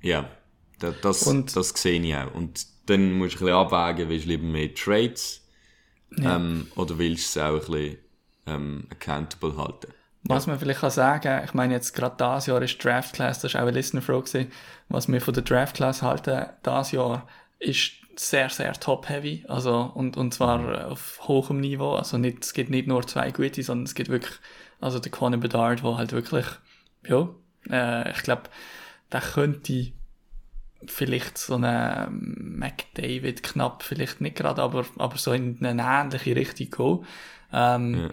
ja, da- das, Und- das sehe ich auch. Und dann musst du ein bisschen abwägen, willst du lieber mehr Trades ähm, oder willst du es auch ein bisschen ähm, accountable halten. Was man vielleicht kann sagen, ich meine jetzt gerade das Jahr ist Draft Class, das ist auch eine Listener-Frage gewesen, was wir von der Draft Class halten, das Jahr ist sehr, sehr top-heavy, also, und, und zwar äh, auf hohem Niveau, also nicht, es gibt nicht nur zwei gute, sondern es gibt wirklich, also der Conor Bedard, wo halt wirklich, ja, äh, ich glaube, der könnte vielleicht so eine McDavid knapp, vielleicht nicht gerade, aber, aber so in eine ähnliche Richtung gehen. Ähm, Ja.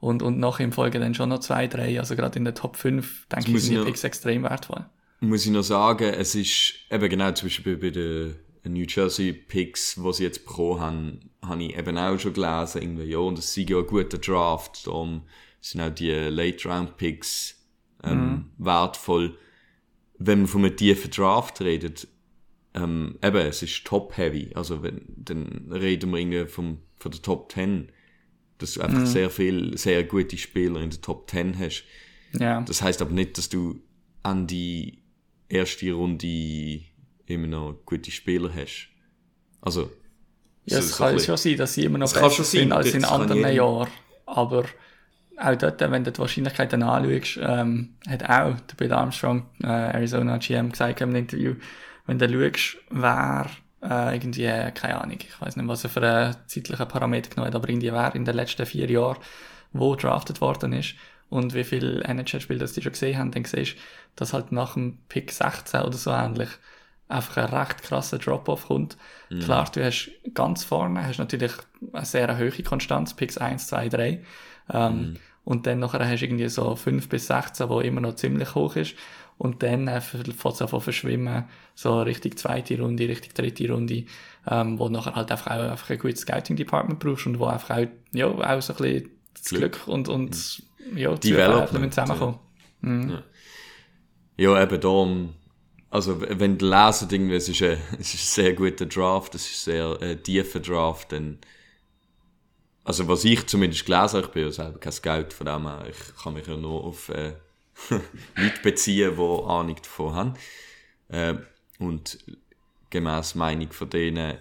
und, und nachher im Folge dann schon noch zwei, drei, also gerade in der Top 5, denke muss ich, sind die Picks extrem wertvoll. muss ich noch sagen, es ist eben genau zum Beispiel bei den New Jersey Picks, die sie jetzt bekommen haben, habe ich eben auch schon gelesen, irgendwie, ja, und es sei ja ein guter Draft, darum sind auch die Late Round Picks ähm, wertvoll. Wenn man von einem tiefen Draft redet, ähm, eben, es ist top-heavy, also wenn, dann reden wir irgendwie vom, von der Top 10, dass du einfach sehr viel, sehr gute Spieler in der Top 10 hast. Ja, Das heißt aber nicht, dass du an die erste Runde immer noch gute Spieler hast. Also, ja es kann schon sein, dass sie immer noch besser sind als in anderen. Jahren, aber auch dort, wenn du die Wahrscheinlichkeiten anschaust, ähm, hat auch der Bill Armstrong, äh, Arizona GM, gesagt im Interview, wenn du schaust, wer äh, irgendwie, äh, keine Ahnung, ich weiß nicht, was er für einen zeitlichen Parameter genommen hat, aber irgendwie wer in den letzten vier Jahren, wo drafted worden ist und wie viele NHL-Spiele das die schon gesehen haben, dann siehst du, dass halt nach dem Pick 16 oder so ähnlich einfach ein recht krasser Drop-off kommt. Mhm. Klar, du hast ganz vorne, hast natürlich eine sehr hohe Konstanz, Picks 1, 2, 3. Ähm, Mhm. Und dann nachher hast du irgendwie so 5 bis 16, wo immer noch ziemlich hoch ist. Und dann äh, fängt es an verschwimmen, so Richtung zweite Runde, Richtung dritte Runde, ähm, wo nachher halt einfach auch einfach ein gutes Scouting-Department brauchst und wo einfach auch, ja, auch so ein bisschen das Glück. Glück, und, und ja, die Development, Zufälle müssen zusammenkommen. Ja, eben darum, also wenn du lesen, irgendwie, es ist, ein, es ist ein sehr guter Draft, es ist ein sehr äh, tiefer Draft, dann, also was ich zumindest gelesen habe, ich bin ja selber kein Scout, von dem her, ich kann mich ja nur auf äh, Leute beziehen, die Ahnung davon haben. Äh, und gemäß Meinung von denen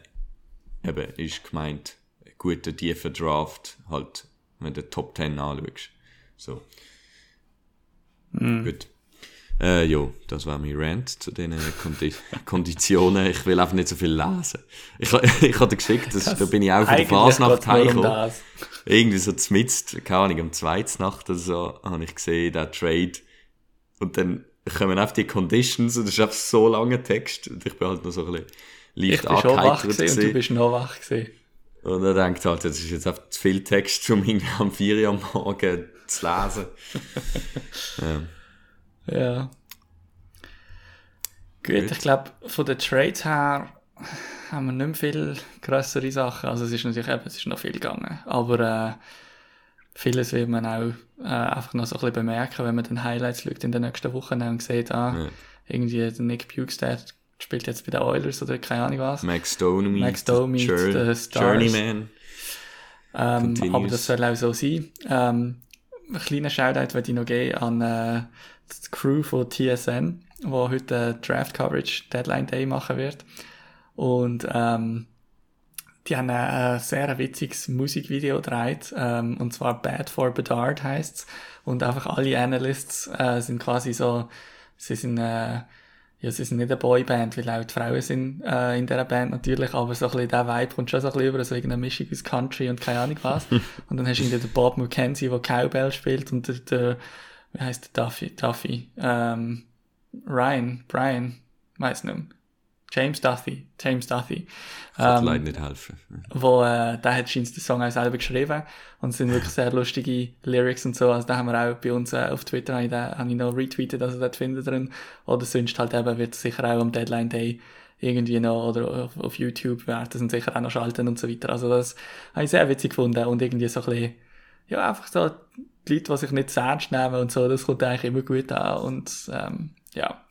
eben ist gemeint, ein guter tiefer Draft, halt, wenn du die Top 10 anschaust. So. Gut. Äh, ja, das war mein Rant zu diesen Kondi Konditionen. Ich will einfach nicht so viel lesen. Ich, ich hatte geschickt, das, da bin ich auch von der Fasnacht heimgekommen. das. Irgendwie so zmitzt, keine Ahnung, am zweiten Nacht oder so, habe ich gesehen, der Trade. Und dann kommen einfach die Conditions und das ist einfach so langer Text. Und ich bin halt noch so ein bisschen Ich leicht bin schon wach gewesen und du bist noch wach gewesen. Und er denkt halt, das ist jetzt einfach zu viel Text, um irgendwie am 4 Uhr am Morgen zu lesen. Ja. Gut, Gut. ich glaube, von den Trades her haben wir nicht mehr viel grössere Sachen. Also es ist natürlich eben, es ist noch viel gegangen. Aber äh, vieles wird man auch äh, einfach noch so ein bisschen bemerken, wenn man den Highlights schaut in den nächsten Wochen und sieht, ah, Ja. irgendwie der Nick Bukestad spielt jetzt bei den Oilers oder keine Ahnung was. Max Domi, Max Domi, Jour the Stars. Journeyman. Ähm, aber das soll auch so sein. Ähm, ein kleiner Shoutout würde ich noch geben an äh, die Crew von TSN, wo heute äh, Draft Coverage Deadline Day machen wird. Und ähm, die haben ein, ein sehr witziges Musikvideo gedreht, ähm, und zwar Bad for Bedard heißt's. Und einfach alle Analysts äh, sind quasi so, sie sind äh, ja, sie sind nicht eine Boyband, weil auch die Frauen sind äh, in dieser Band natürlich, aber so ein bisschen der Vibe kommt schon so ein bisschen über, so irgendeine Mischung aus Country und keine Ahnung was. und dann hast du irgendwie den Bob McKenzie, der Cowbell spielt und der, der wie heißt der Duffy, Duffy, ähm, Ryan, Brian, weiß nicht mehr. James Duffy, James Duffy. Ähm, leider nicht helfen. wo äh, der hat scheint den Song auch selber geschrieben und es sind wirklich sehr lustige Lyrics und so, also da haben wir auch bei uns äh, auf Twitter habe ich, den, habe ich noch retweetet, also dort findet drin oder sonst halt eben wird es sicher auch am Deadline Day irgendwie noch oder auf, auf YouTube werden das sicher auch noch schalten und so weiter, also das habe ich sehr witzig gefunden und irgendwie so ein bisschen, ja einfach so die Leute, die sich nicht zu ernst nehmen und so, das kommt eigentlich immer gut an und ähm, ja,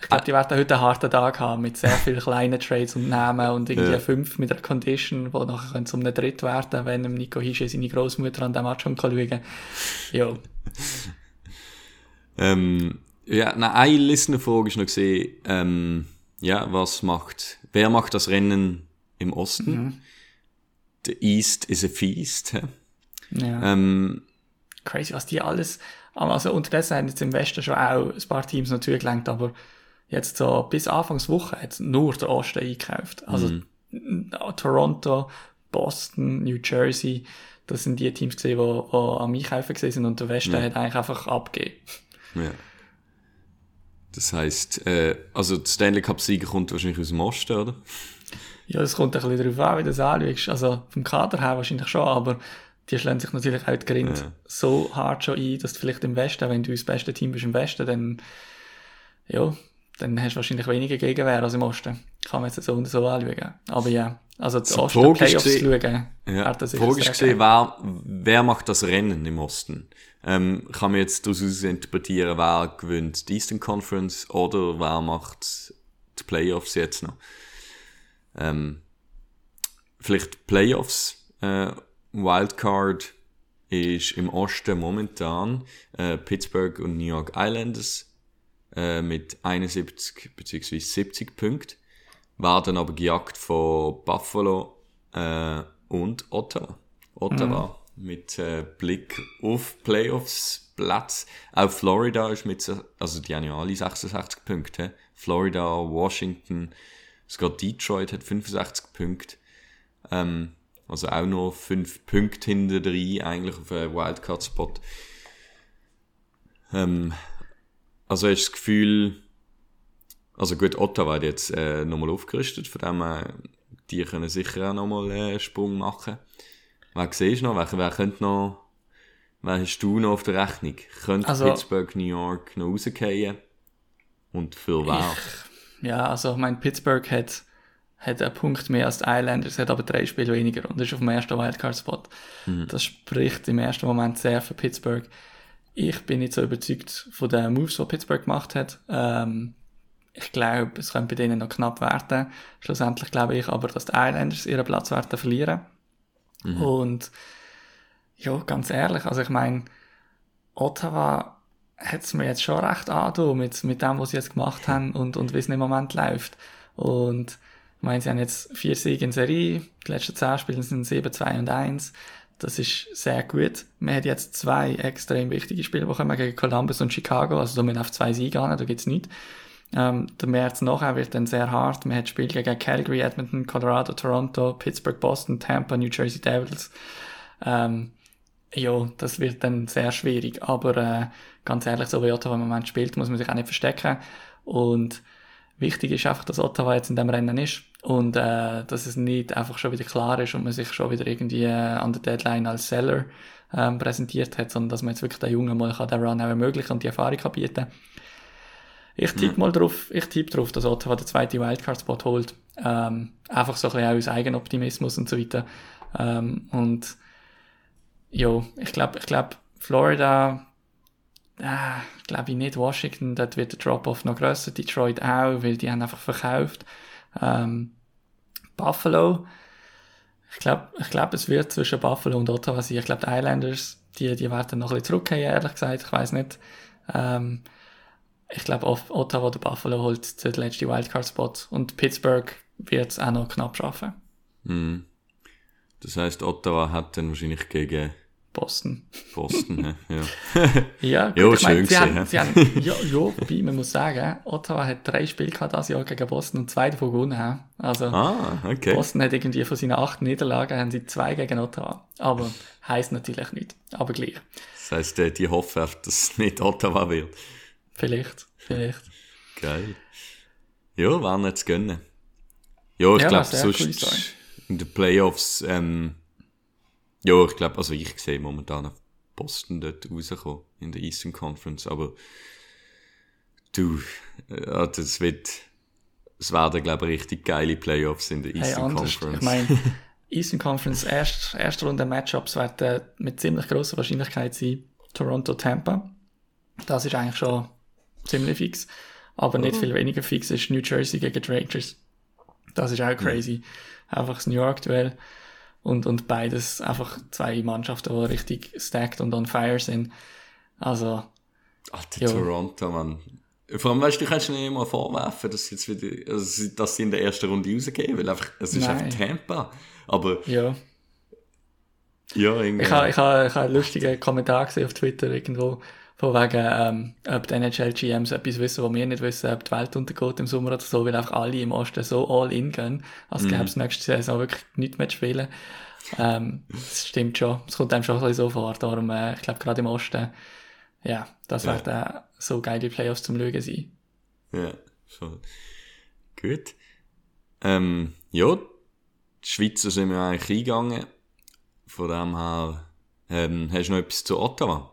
ich glaube, die werden heute einen harten Tag haben mit sehr vielen kleinen Trades und Namen und irgendwie Ja. fünf mit einer Condition, wo nachher können zum einem Dritt werden, wenn Nico Hische seine Großmutter an dem Match schon schauen kann. Ja, Ähm, ja, na, eine Listener-Frage ist noch gesehen, ähm, ja, was macht, wer macht das Rennen im Osten? Mhm. The East is a Feast. hä? Ja. Ähm, crazy, was die alles, also unterdessen haben jetzt im Westen schon auch ein paar Teams noch zugelenkt, aber jetzt so bis Anfangswoche hat nur der Osten eingekauft. Also n- Toronto, Boston, New Jersey, das sind die Teams gesehen, die, die am Einkaufen gewesen sind und der Westen Ja. hat eigentlich einfach abgegeben. ja. Das heisst, äh, also die Stanley Cup-Sieger kommt wahrscheinlich aus dem Osten, oder? Ja, es kommt ein bisschen darauf an, wie du das anschaust. Also vom Kader her wahrscheinlich schon, aber die schlagen sich natürlich auch die Grind Ja. so hart schon ein, dass du vielleicht im Westen, wenn du das beste Team bist im Westen, dann, ja, dann hast du wahrscheinlich weniger Gegenwehr als im Osten. Kann man jetzt so und so anschauen. Aber ja, also die So, Osten Playoffs gesehen- schauen, Ja, die Frage ist gesehen, wer, wer macht das Rennen im Osten? Ähm, kann man jetzt daraus interpretieren, wer gewinnt die Eastern Conference oder wer macht die Playoffs jetzt noch? Ähm, vielleicht Playoffs, äh, Wildcard ist im Osten momentan äh, Pittsburgh und New York Islanders äh, mit 71 bzw. 70 Punkten werden aber gejagt von Buffalo äh, und Ottawa. Ottawa mit äh, Blick auf Playoffs Platz. Auch Florida ist mit, also die haben ja alle 66 Punkte. Florida, Washington, sogar Detroit hat 65 Punkte. Ähm, Also auch noch fünf Punkte hinter drin, eigentlich auf einen Wildcard-Spot. Ähm, also hast du das Gefühl, also gut, Ottawa hat jetzt äh, nochmal aufgerüstet, von dem äh, die können sicher auch nochmal äh, einen Sprung machen. Wer siehst du noch? Wer, wer könnte noch, wer hast du noch auf der Rechnung? Könnte Also- Pittsburgh, New York noch rausgehen? Und für wer? Ja, also ich meine, Pittsburgh hat, hat einen Punkt mehr als die Islanders, hat aber drei Spiele weniger und ist auf dem ersten Wildcard-Spot. Das spricht im ersten Moment sehr für Pittsburgh. Ich bin nicht so überzeugt von den Moves, die Pittsburgh gemacht hat. Ähm, ich glaube, es könnte bei denen noch knapp werden. Schlussendlich glaube ich aber, dass die Islanders ihren Platz werden verlieren. Und ja, ganz ehrlich, also ich meine, Ottawa hat es mir jetzt schon recht angetan mit, mit dem, was sie jetzt gemacht haben und, und wie es im Moment läuft. Und meine, sie haben jetzt vier Siege in Serie, die letzten zehn Spiele sind 7, 2 und 1. Das ist sehr gut. Man hat jetzt zwei extrem wichtige Spiele, die kommen gegen Columbus und Chicago, also da müssen auf zwei Siege an, da gibt's nichts. Ähm, der März nachher wird dann sehr hart. Man hat Spiele gegen Calgary, Edmonton, Colorado, Toronto, Pittsburgh, Boston, Tampa, New Jersey Devils. Ähm, ja, das wird dann sehr schwierig. Aber äh, ganz ehrlich, so wie Ottawa im Moment spielt, muss man sich auch nicht verstecken. Und wichtig ist einfach, dass Ottawa jetzt in dem Rennen ist und äh, dass es nicht einfach schon wieder klar ist und man sich schon wieder irgendwie äh, an der Deadline als Seller ähm, präsentiert hat, sondern dass man jetzt wirklich den Jungen mal kann den Run auch ermöglichen und die Erfahrung kann bieten ich tippe mal drauf, ich tippe drauf, dass Ottawa den zweiten Wildcard-Spot holt. Ähm, einfach so ein bisschen aus Eigenoptimismus und so weiter. Ähm, und ja, ich glaube, ich glaube, Florida, äh, glaube ich nicht Washington, dort wird der Drop-off noch grösser, Detroit auch, weil die haben einfach verkauft. Ähm, Buffalo, ich glaube, ich glaube, es wird zwischen Buffalo und Ottawa sein. Ich glaube, die Islanders, die, die werden noch ein bisschen zurückgehen, ehrlich gesagt, ich weiß nicht. Ähm, ich glaube, Ottawa oder Buffalo holt den letzten Wildcard-Spot und Pittsburgh wird es auch noch knapp schaffen. Mhm. Das heißt, Ottawa hat dann wahrscheinlich gegen Boston. Boston, hä? ja. Ja, gut, ich meine, schön sie haben, gewesen, sie haben, ja, ja, wobei, man muss sagen, Ottawa hat drei Spiele gehabt das Jahr gegen Boston und zwei davon gewonnen. Also, Ah, okay. Boston hat irgendwie von seinen acht Niederlagen haben sie zwei gegen Ottawa. Aber heisst natürlich nicht. Aber gleich. Das heißt, äh, die hoffen, dass es nicht Ottawa wird. Vielleicht, vielleicht. Geil. Ja, waren jetzt gönnen. Ja, ich Ja, glaube, sonst in den Playoffs, ähm, ja, ich glaube, also ich sehe momentan auf Boston dort rauskommen in der Eastern Conference, aber du, ja, das wird, es werden, glaube ich, richtig geile Playoffs in der Hey, Eastern anders. Conference. Ich meine, Eastern Conference erst, erste Runde Matchups werden mit ziemlich grosser Wahrscheinlichkeit sein. Toronto, Tampa. Das ist eigentlich schon ziemlich fix. Aber nicht viel weniger fix ist New Jersey gegen die Rangers. Das ist auch crazy. Einfach das New York-Duell. Und, und beides einfach zwei Mannschaften, die richtig stacked und on fire sind. Also, Alter, Ja. Toronto, Mann. Vor allem, weißt du, du kannst nicht mal vorwerfen, dass sie jetzt wieder, also, dass sie in der ersten Runde rausgehen, weil einfach, es ist Nein. einfach Tampa. Aber, ja. ja, irgendwie. Ich habe ich ha, ich ha einen lustigen Kommentar gesehen auf Twitter irgendwo, von wegen, ähm, ob die NHL-GMs etwas wissen, was wir nicht wissen, ob die Welt untergeht im Sommer oder so, weil einfach alle im Osten so all in gehen, als gäbe es nächste Saison wirklich nichts mehr zu spielen. Ähm, das stimmt schon. Es kommt einem schon ein bisschen so vor. Darum, äh, ich glaube, gerade im Osten, ja, das Ja. werden äh, so geile Playoffs zum Schauen sein. Ja, schon. Gut. Ähm, ja, die Schweizer sind wir eigentlich eingegangen. Von dem her, ähm, hast du noch etwas zu Ottawa?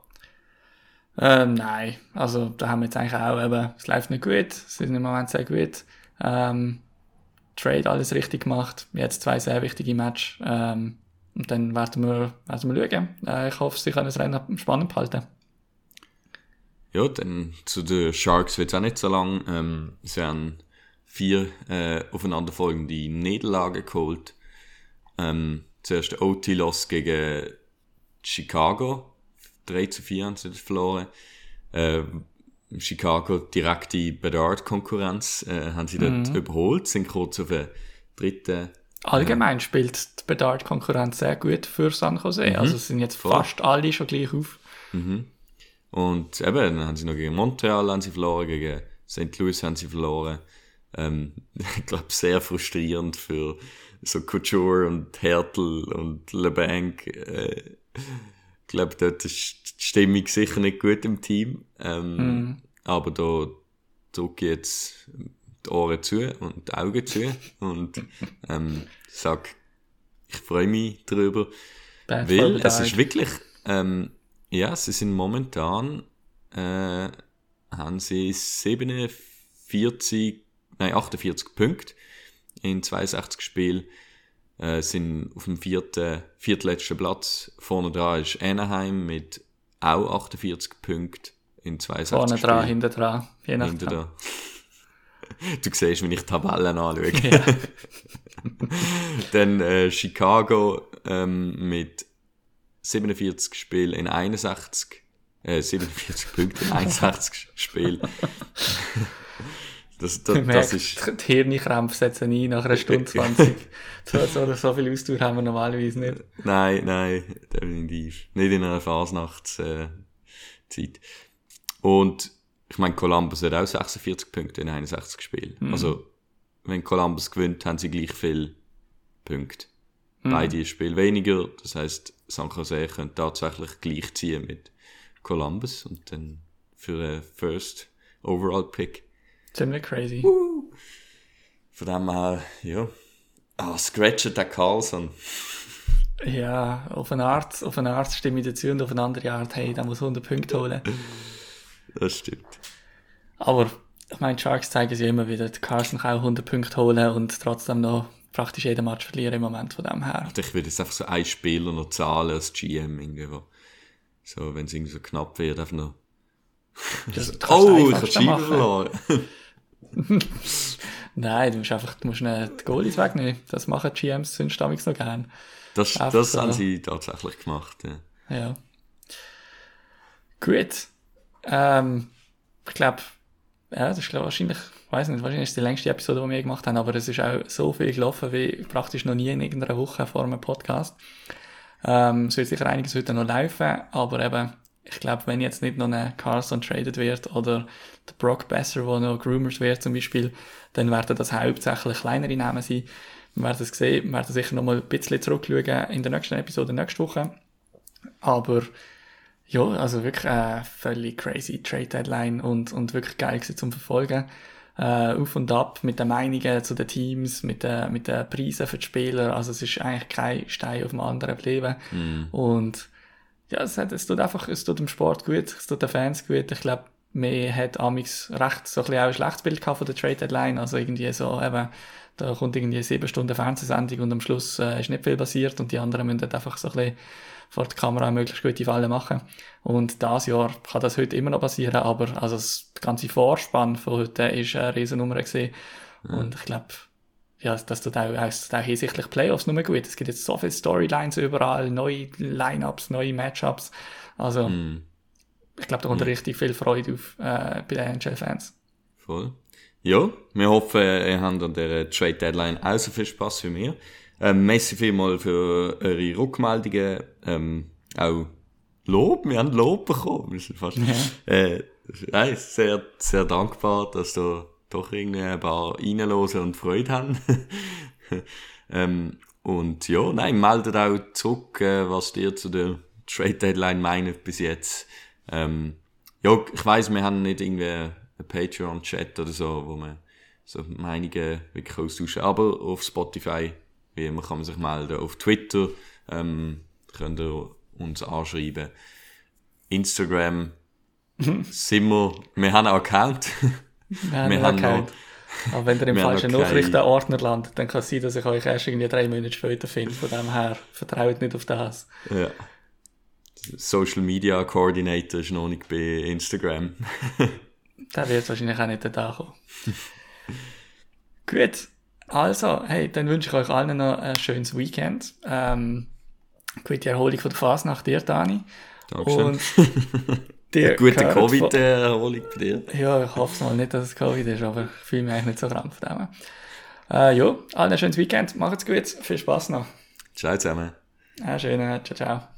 Ähm, nein, also da haben wir jetzt eigentlich auch eben, es läuft nicht gut, es ist im Moment sehr gut. Ähm, Trade alles richtig gemacht, jetzt zwei sehr wichtige Matches. Ähm, und dann werden wir, werden wir schauen. Äh, ich hoffe, sie können das Rennen spannend behalten. Ja, dann zu den Sharks wird es auch nicht so lang. Ähm, sie haben vier äh, aufeinanderfolgende Niederlagen geholt. Ähm, zuerst OT-Loss gegen Chicago. 3 zu 4 haben sie das verloren. Äh, Chicago direkte Bedard-Konkurrenz äh, haben sie dort überholt, sind kurz auf den dritten Allgemein spielt die Bedard-Konkurrenz sehr gut für San Jose. Also es sind jetzt Voll. fast alle schon gleich auf. Und eben, dann haben sie noch gegen Montreal haben sie verloren, gegen St. Louis haben sie verloren. ähm, ich glaube, sehr frustrierend für so Couture und Hertel und LeBanc. Äh, ich glaube, dort ist die Stimmung sicher nicht gut im Team. Ähm, Mhm. Aber da drücke ich jetzt die Ohren zu und die Augen zu und ähm, sag, ich freue mich darüber. Bad Weil es ist wirklich, ähm, ja, sie sind momentan, äh, haben sie 47, nein, 48 Punkte in 62 Spielen, äh, sind auf dem vierten, viertletzten Platz. Vorne dran ist Anaheim mit auch 48 Punkten in 62 Vorne Spielen. dran, hinten dran, je nachdem. Hinter. Du siehst, wenn ich Tabellen anschaue. Ja. Dann äh, Chicago ähm, mit 47 Spielen in 61, äh, 47 Punkten in 61 Spielen. Das, das, Man das ist, die Hirnkrämpfe setzen ein nach einer Stunde 20. so, so, so viel Ausdauer haben wir normalerweise nicht. nein, nein, definitiv. Nicht in einer Fasnachtszeit. Äh. Und ich meine, Columbus hat auch 46 Punkte in 61 Spielen. Mhm. Also, wenn Columbus gewinnt, haben sie gleich viel Punkte. Mhm. Beide Spiele weniger. Das heißt, San Jose könnte tatsächlich gleich ziehen mit Columbus und dann für einen First Overall Pick. Ziemlich crazy. Von dem her, ja. Ah, scratchet der Carlson. Ja, auf eine Art, auf eine Art stimme ich dazu und auf eine andere Art, hey, der muss 100 Punkte holen. Das stimmt. Aber, ich meine, Sharks zeigen sich immer wieder, der Carson kann auch 100 Punkte holen und trotzdem noch praktisch jeden Match verlieren im Moment von dem her. Ich würde jetzt einfach so einen Spieler noch zahlen als GM irgendwie. wo- So, wenn es irgendwie so knapp wird, einfach noch. Das oh, ich habe machen. verloren. Nein, du musst einfach, du musst ihnen die Goalies wegnehmen. Das machen die GMs sonst damals noch gern. Das, Einfach das so. haben sie tatsächlich gemacht. Ja. Ja. Gut. Ähm, ich glaube, ja, das ist glaub, wahrscheinlich, ich weiß nicht, wahrscheinlich ist die längste Episode, die wir gemacht haben, aber es ist auch so viel gelaufen wie praktisch noch nie in irgendeiner Woche vor einem Podcast. Ähm, es wird sicher einiges heute noch laufen, aber eben, ich glaube, wenn jetzt nicht noch ein Carlson traded wird oder der Brock Besser, der noch Groomers wird zum Beispiel, dann werden das hauptsächlich kleinere Namen sein. Wir werden es sehen, wir werden sicher noch mal ein bisschen zurückschauen in der nächsten Episode nächste Woche. Aber ja, also wirklich äh, völlig crazy Trade Deadline und, und wirklich geil gewesen zum Verfolgen. Äh, auf und ab mit den Meinungen zu den Teams, mit den, mit den Preisen für die Spieler. Also es ist eigentlich kein Stein auf dem anderen geblieben. Und ja, es, hat, es tut einfach, es tut dem Sport gut, es tut den Fans gut. Ich glaube, mir hat Amix recht so ein bisschen auch ein schlechtes Bild gehabt von der Trade Deadline. Also irgendwie so eben, da kommt irgendwie sieben Stunden Fernsehsendung und am Schluss äh, ist nicht viel passiert und die anderen müssen halt einfach so ein bisschen vor der Kamera möglichst gute Fallen machen. Und das Jahr kann das heute immer noch passieren, aber also das ganze Vorspann von heute ist eine Riesennummer gesehen. Und ich glaube, ja, das tut auch, das tut auch hinsichtlich Playoffs nur gut. Es gibt jetzt so viele Storylines überall, neue Lineups, neue Matchups. Also, ich glaube, da kommt richtig viel Freude auf äh, bei den NHL-Fans. Voll. Ja, wir hoffen, ihr habt an der Trade Deadline auch so viel Spaß wie wir. Ähm, merci vielmals für eure Rückmeldungen. Ähm, auch Lob, wir haben Lob bekommen. Wir sind fast, äh, nein, sehr, sehr dankbar, dass da doch irgendwie ein paar reinlosen und Freude haben. ähm, und ja, nein, meldet auch zurück, äh, was ihr zu der Trade Deadline meint bis jetzt. Ähm, ja, ich weiss, wir haben nicht irgendwie einen Patreon-Chat oder so, wo man so Meinungen wirklich austauschen. Aber auf Spotify, wie immer, kann man sich melden. Auf Twitter ähm, könnt ihr uns anschreiben. Instagram sind wir, wir haben einen Account. Wir haben Wir haben Account. Aber wenn ihr im falschen noch Nachrichtenordner landet, dann kann es sein, dass ich euch erst irgendwie drei Monate später finde. Von dem her, vertraut nicht auf das. ja. Social Media Coordinator ist noch nicht bei Instagram. Der wird wahrscheinlich auch nicht da kommen. Gut. Also, hey, dann wünsche ich euch allen noch ein schönes Weekend. Ähm, gute Erholung von der Fasnacht dir, Dani. Dankeschön. Und dir Gute gehört von- Covid-Erholung bei dir. Ja, ich hoffe es mal nicht, dass es Covid ist, aber ich fühle mich eigentlich nicht so krank von dem. Äh, ja, allen ein schönes Weekend. Macht's gut. Viel Spaß noch. Ciao zusammen. Einen schönen, ciao, ciao.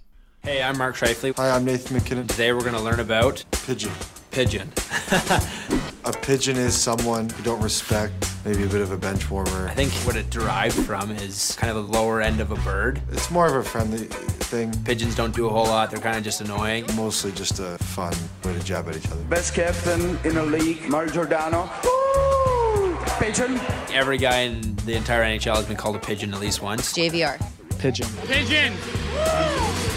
Hey, I'm Mark Shifley. Hi, I'm Nathan McKinnon. Today we're going to learn about Pigeon. pigeon? A pigeon is someone you don't respect, maybe a bit of a bench warmer. I think what it derived from is kind of the lower end of a bird. It's more of a friendly thing, Pigeons don't do a whole lot, they're kind of just annoying. mostly just a fun way to jab at each other. Best captain in the league, Mario Giordano. Pigeon. Every guy in the entire NHL has been called a pigeon at least once. JVR. Pigeon. Pigeon!